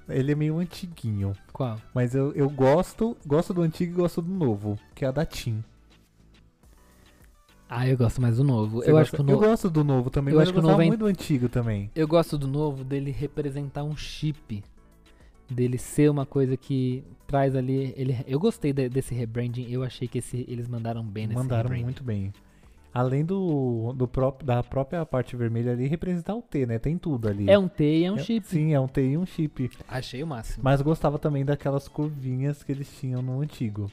Ele é meio antiguinho.
Qual?
Mas eu, eu gosto, gosto do antigo e gosto do novo, que é a da TIM.
Ah, eu gosto mais do novo.
Você
eu
gosta-
acho que o
Eu
novo.
gosto do novo também,
eu
mas
acho
eu
que o novo é
muito do antigo também.
Eu gosto do novo dele representar um chip. Dele ser uma coisa que traz ali. Ele, eu gostei de- desse rebranding. Eu achei que esse, eles mandaram bem nesse
Mandaram
rebranding.
muito bem. Além do, do pró- da própria parte vermelha ali representar o T, né? Tem tudo ali.
É um T e é um chip.
Sim, é um T e um chip.
Achei o máximo.
Mas gostava também daquelas curvinhas que eles tinham no antigo.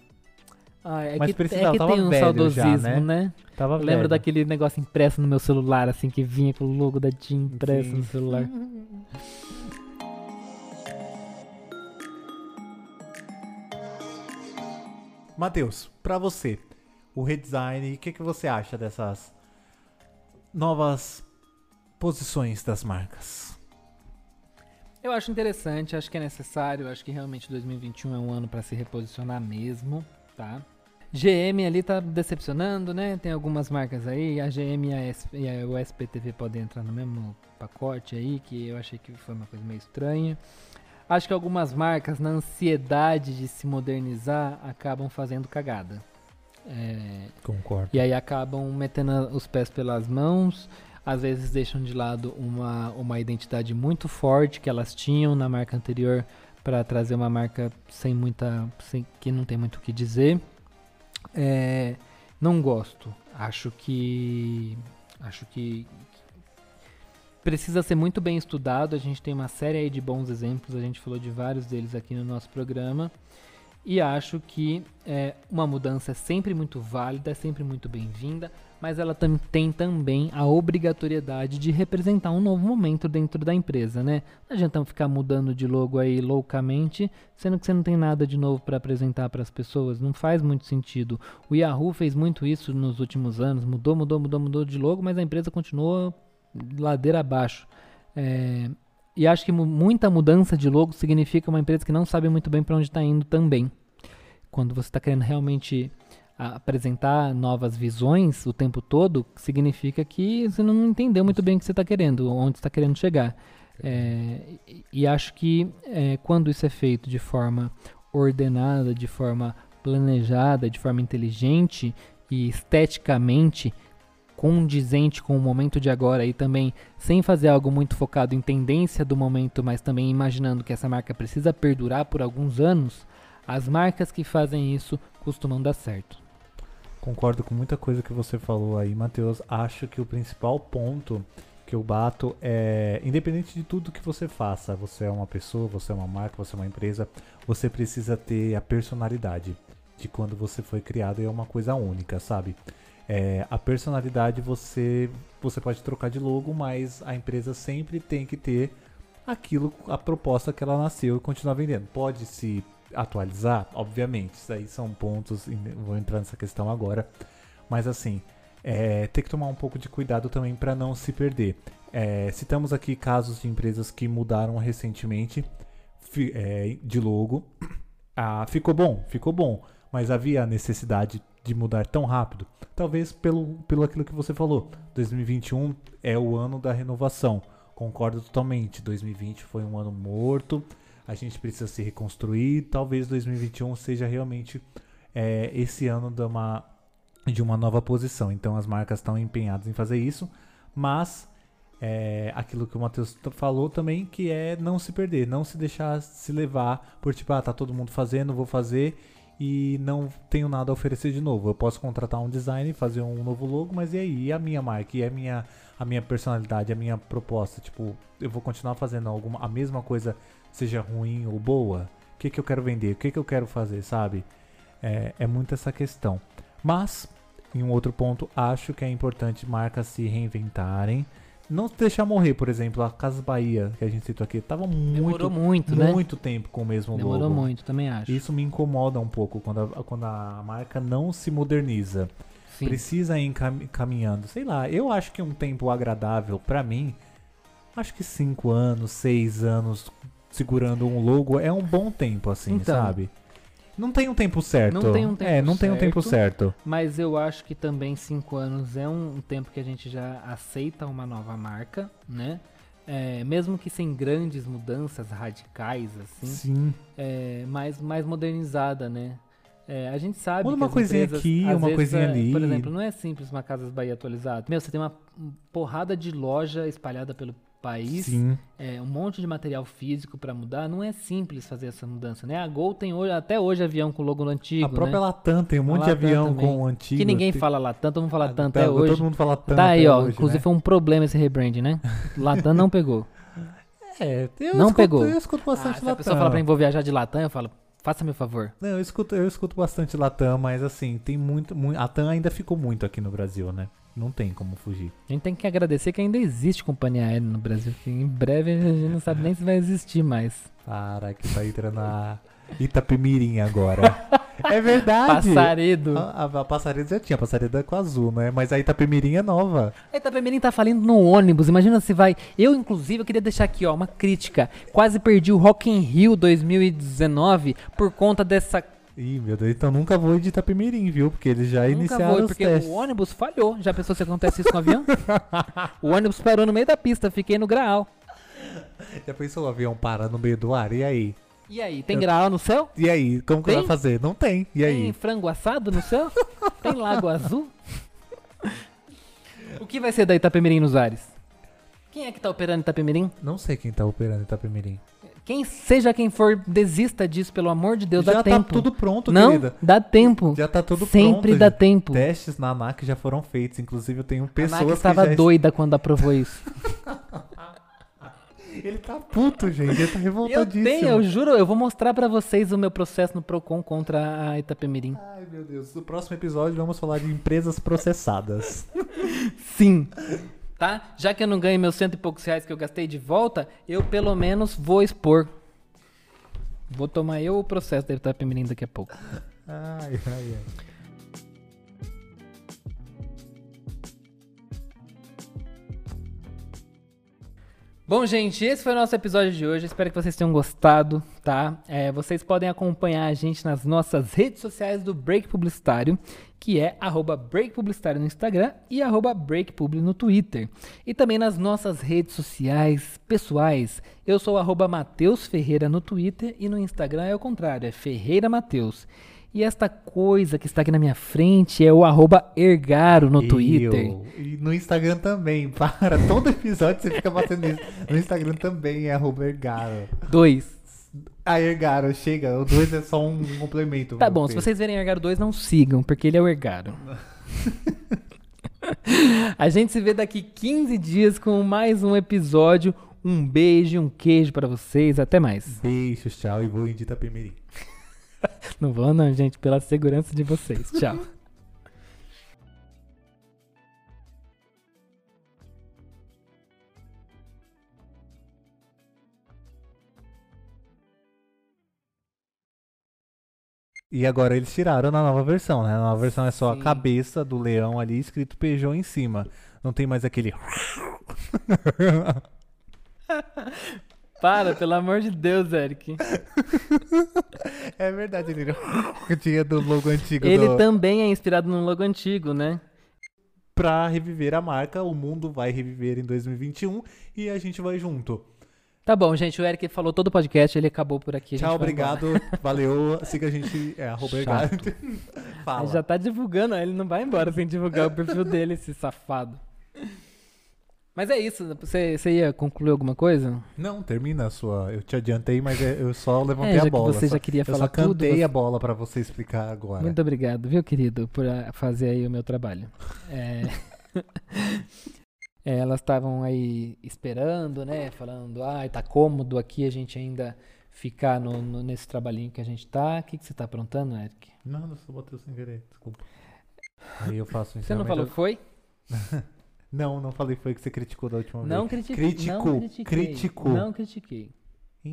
Ah, é
Mas
que,
precisava,
é que
tava
tem um
velho já,
saudosismo,
né?
né?
Tava
lembro
velho.
daquele negócio impresso no meu celular, assim, que vinha com o logo da TIM impresso
Sim.
no celular.
Matheus, pra você, o redesign, o que, que você acha dessas novas posições das marcas?
Eu acho interessante, acho que é necessário, acho que realmente 2021 é um ano pra se reposicionar mesmo, tá? GM ali tá decepcionando, né? Tem algumas marcas aí, a GM e, a S- e a- o SPTV podem entrar no mesmo pacote aí, que eu achei que foi uma coisa meio estranha. Acho que algumas marcas, na ansiedade de se modernizar, acabam fazendo cagada. É,
Concordo.
e aí acabam metendo os pés pelas mãos, às vezes deixam de lado uma, uma identidade muito forte que elas tinham na marca anterior para trazer uma marca sem muita. Sem, que não tem muito o que dizer. É, não gosto. Acho que. Acho que. Precisa ser muito bem estudado. A gente tem uma série aí de bons exemplos. A gente falou de vários deles aqui no nosso programa. E acho que é, uma mudança é sempre muito válida, é sempre muito bem-vinda, mas ela tam- tem também a obrigatoriedade de representar um novo momento dentro da empresa, né? Não adianta ficar mudando de logo aí loucamente, sendo que você não tem nada de novo para apresentar para as pessoas, não faz muito sentido. O Yahoo fez muito isso nos últimos anos, mudou, mudou, mudou, mudou de logo, mas a empresa continuou ladeira abaixo. É, e acho que mu- muita mudança de logo significa uma empresa que não sabe muito bem para onde está indo também. Quando você está querendo realmente apresentar novas visões o tempo todo, significa que você não entendeu muito bem o que você está querendo, onde está querendo chegar. É, e acho que é, quando isso é feito de forma ordenada, de forma planejada, de forma inteligente e esteticamente condizente com o momento de agora e também sem fazer algo muito focado em tendência do momento, mas também imaginando que essa marca precisa perdurar por alguns anos, as marcas que fazem isso costumam dar certo.
Concordo com muita coisa que você falou aí, Matheus. Acho que o principal ponto que eu bato é, independente de tudo que você faça, você é uma pessoa, você é uma marca, você é uma empresa, você precisa ter a personalidade de quando você foi criado e é uma coisa única, sabe? É, a personalidade você você pode trocar de logo, mas a empresa sempre tem que ter aquilo, a proposta que ela nasceu e continuar vendendo. Pode se atualizar, obviamente. Isso aí são pontos, vou entrar nessa questão agora. Mas assim, é, ter que tomar um pouco de cuidado também para não se perder. É, citamos aqui casos de empresas que mudaram recentemente é, de logo. Ah, ficou bom, ficou bom, mas havia a necessidade de mudar tão rápido? Talvez pelo, pelo aquilo que você falou. 2021 é o ano da renovação. Concordo totalmente. 2020 foi um ano morto. A gente precisa se reconstruir. Talvez 2021 seja realmente é, esse ano de uma, de uma nova posição. Então as marcas estão empenhadas em fazer isso. Mas é, aquilo que o Matheus falou também, que é não se perder, não se deixar se levar por tipo, ah, tá todo mundo fazendo, vou fazer e não tenho nada a oferecer de novo. Eu posso contratar um design, fazer um novo logo, mas e aí? E a minha marca? E a minha, a minha personalidade, a minha proposta? Tipo, eu vou continuar fazendo alguma, a mesma coisa, seja ruim ou boa? O que, que eu quero vender? O que, que eu quero fazer, sabe? É, é muito essa questão. Mas, em um outro ponto, acho que é importante marcas se reinventarem não deixar morrer, por exemplo, a Casas Bahia, que a gente citou aqui, tava muito,
Demorou muito, né?
muito tempo com o mesmo
Demorou
logo.
muito, também acho.
Isso me incomoda um pouco quando a, quando a marca não se moderniza.
Sim.
Precisa ir caminhando. Sei lá, eu acho que um tempo agradável pra mim, acho que 5 anos, 6 anos segurando um logo é um bom tempo, assim,
Então.
sabe? Não tem um tempo certo.
Não tem um tempo
É, não tem um tempo
certo.
certo.
Mas eu acho que também cinco anos é um tempo que a gente já aceita uma nova marca, né? É, mesmo que sem grandes mudanças radicais, assim,
Sim.
é, mais, mais modernizada, né? É, a gente sabe
Muda
que
uma coisinha
empresas,
aqui, uma
vezes,
coisinha
é,
ali.
Por exemplo, não é simples uma Casas Bahia atualizada. Meu, você tem uma porrada de loja espalhada pelo país,
Sim.
é, um monte de material físico pra mudar. Não é simples fazer essa mudança, né? A Gol tem hoje, até hoje avião com logo antigo,
A própria
né?
Latam tem um monte de
Latam
avião
também.
com o antigo.
Que ninguém
tem-
fala Latam, todo mundo fala
Ah,
Tam
tá,
até hoje.
Todo mundo fala Tam
Tá aí, ó.
hoje,
inclusive
né?
foi um problema esse rebrand, né? Latam não pegou.
É, eu
Não
escuto,
pegou.
Eu escuto
Ah,
bastante
se a
Latam.
pessoa fala pra mim, vou viajar de Latam, eu falo, faça meu favor.
Não, eu escuto, eu escuto bastante Latam, mas assim, tem muito, muito. A TAM ainda ficou muito aqui no Brasil, né? Não tem como fugir.
A gente tem que agradecer que ainda existe companhia aérea no Brasil. Que em breve a gente não sabe nem se vai existir mais.
Para que tá entrando a Itapemirim agora. é verdade.
Passaredo.
A, a, a Passaredo já tinha, a Passaredo é com azul, né? Mas a Itapemirim é nova.
A Itapemirim tá falindo no ônibus. Imagina se vai. Eu, inclusive, eu queria deixar aqui, ó, uma crítica. Quase perdi o Rock in Rio 2019 por conta dessa.
Ih, meu Deus, então nunca vou de Itapemirim, viu? Porque eles já
Nunca
iniciaram
vou,
os
porque
testes.
o ônibus falhou. Já pensou se acontece isso com o avião? o ônibus parou no meio da pista, fiquei no graal.
Já pensou o avião para no meio do ar? E aí?
E aí, tem graal no céu?
E aí? Como que
Tem?
vai fazer? Não tem. E
Tem
aí?
frango assado no céu? tem lago azul? O que vai ser da Itapemirim nos ares? Quem é que tá operando Itapemirim?
Não sei quem tá operando Itapemirim.
Quem seja quem for, desista disso, pelo amor de Deus,
já
dá
tá
tempo.
tudo pronto,
Não,
querida.
dá tempo.
Já tá tudo
Sempre
pronto.
dá
gente.
tempo.
Testes na ANAC já foram feitos. Inclusive, eu tenho
A
pessoas que
estava
já...
doida quando aprovou isso.
Ele tá puto, gente. Ele tá
eu
revoltadíssimo.
tenho, eu juro, eu vou mostrar pra vocês o meu processo no Procon contra a Itapemirim.
Ai, meu Deus. No próximo episódio, vamos falar de empresas processadas.
Sim. Tá? Já que eu não ganhei meus cento e poucos reais que eu gastei de volta, eu pelo menos vou expor. Vou tomar eu o processo da Itapemirim daqui a pouco.
ai, ai, ai.
Bom, gente, esse foi o nosso episódio de hoje. Espero que vocês tenham gostado, tá? É, vocês podem acompanhar a gente nas nossas redes sociais do Break Publicitário, que é arroba Break Publicitário no Instagram e arroba Break Publi no Twitter. E também nas nossas redes sociais pessoais. Eu sou arroba Mateus Ferreira no Twitter e no Instagram é o contrário, é Ferreira Mateus. E esta coisa que está aqui na minha frente é o arroba Ergaro no Twitter.
Eu. E no Instagram também. Para, todo episódio você fica batendo isso. No Instagram também é arroba Ergaro.
Dois.
Ah, Ergaro, chega. O 2 é só um complemento.
Tá bom, se
filho.
vocês verem Ergaro 2, não sigam, porque ele é o Ergaro. A gente se vê daqui 15 dias com mais um episódio. Um beijo um queijo para vocês. Até mais.
Beijos, tchau. E vou em Dita Pemirim.
Não vou não, gente, pela segurança de vocês. Tchau.
E agora eles tiraram na nova versão, né? Na nova versão é só
Sim.
a cabeça do leão ali escrito Peugeot em cima. Não tem mais aquele.
Para, pelo amor de Deus, Eric.
é verdade, ele tinha do logo antigo
Ele
do...
também é inspirado num logo antigo, né?
Pra reviver a marca, o mundo vai reviver em 2021 e a gente vai junto.
Tá bom, gente. O Eric falou todo o podcast, ele acabou por aqui.
Tchau, obrigado, valeu. Siga a gente, é arroba. Fala.
Ele já tá divulgando, ele não vai embora sem divulgar o perfil dele, esse safado. Mas é isso, você, você ia concluir alguma coisa?
Não, termina a sua. Eu te adiantei, mas é- eu só levantei
É,
a
que
bola.
você
só-
já queria
eu
falar
só
tudo,
cantei
você-
a bola pra você explicar agora.
Muito obrigado, viu, querido, por ah, fazer aí o meu trabalho. É... É, elas estavam aí esperando, né? Falando, ai, tá cômodo aqui a gente ainda ficar no, no- nesse trabalhinho que a gente tá. O que, que você tá aprontando, Eric?
Não, eu só botei sem querer, desculpa. Aí eu faço o
Você não falou
encerramento.
foi?
Não, não falei foi que você criticou da última
Não
vez.
critiquei.
Criticou,
não critiquei.
criticou.
Não critiquei.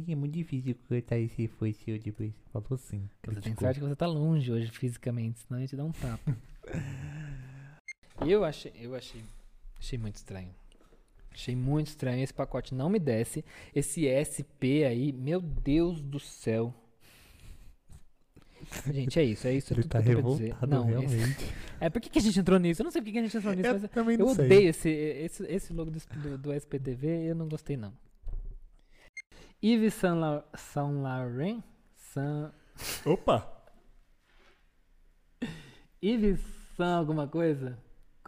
É muito difícil cortar esse foi seu depois. Falou sim.
Você tem sorte que você tá longe hoje fisicamente, senão eu ia te dar um tapa. eu achei, eu achei, achei muito estranho. Achei muito estranho. Esse pacote não me desce. Esse SP aí, meu Deus do céu. Gente, é isso, é isso
Ele
tudo
tá
que eu dizer. Não, esse-
realmente.
é por que, que a gente entrou nisso? Eu não sei por que, a gente entrou nisso, mas
Eu também
eu
não sei.
odeio esse, esse, esse logo do, do, do SPTV, eu não gostei não. Yves Saint, La- Saint Laurent? Saint...
Opa!
Yves Saint alguma coisa?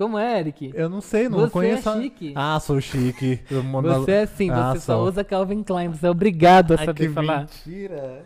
Como é, Eric?
Eu não sei, não
Você
conheço.
é
a-
chique.
Ah, sou chique. Mando-
Você é sim,
Ah,
você só
sou.
usa Calvin Klein, você é obrigado a
Ai,
saber
que
falar.
mentira.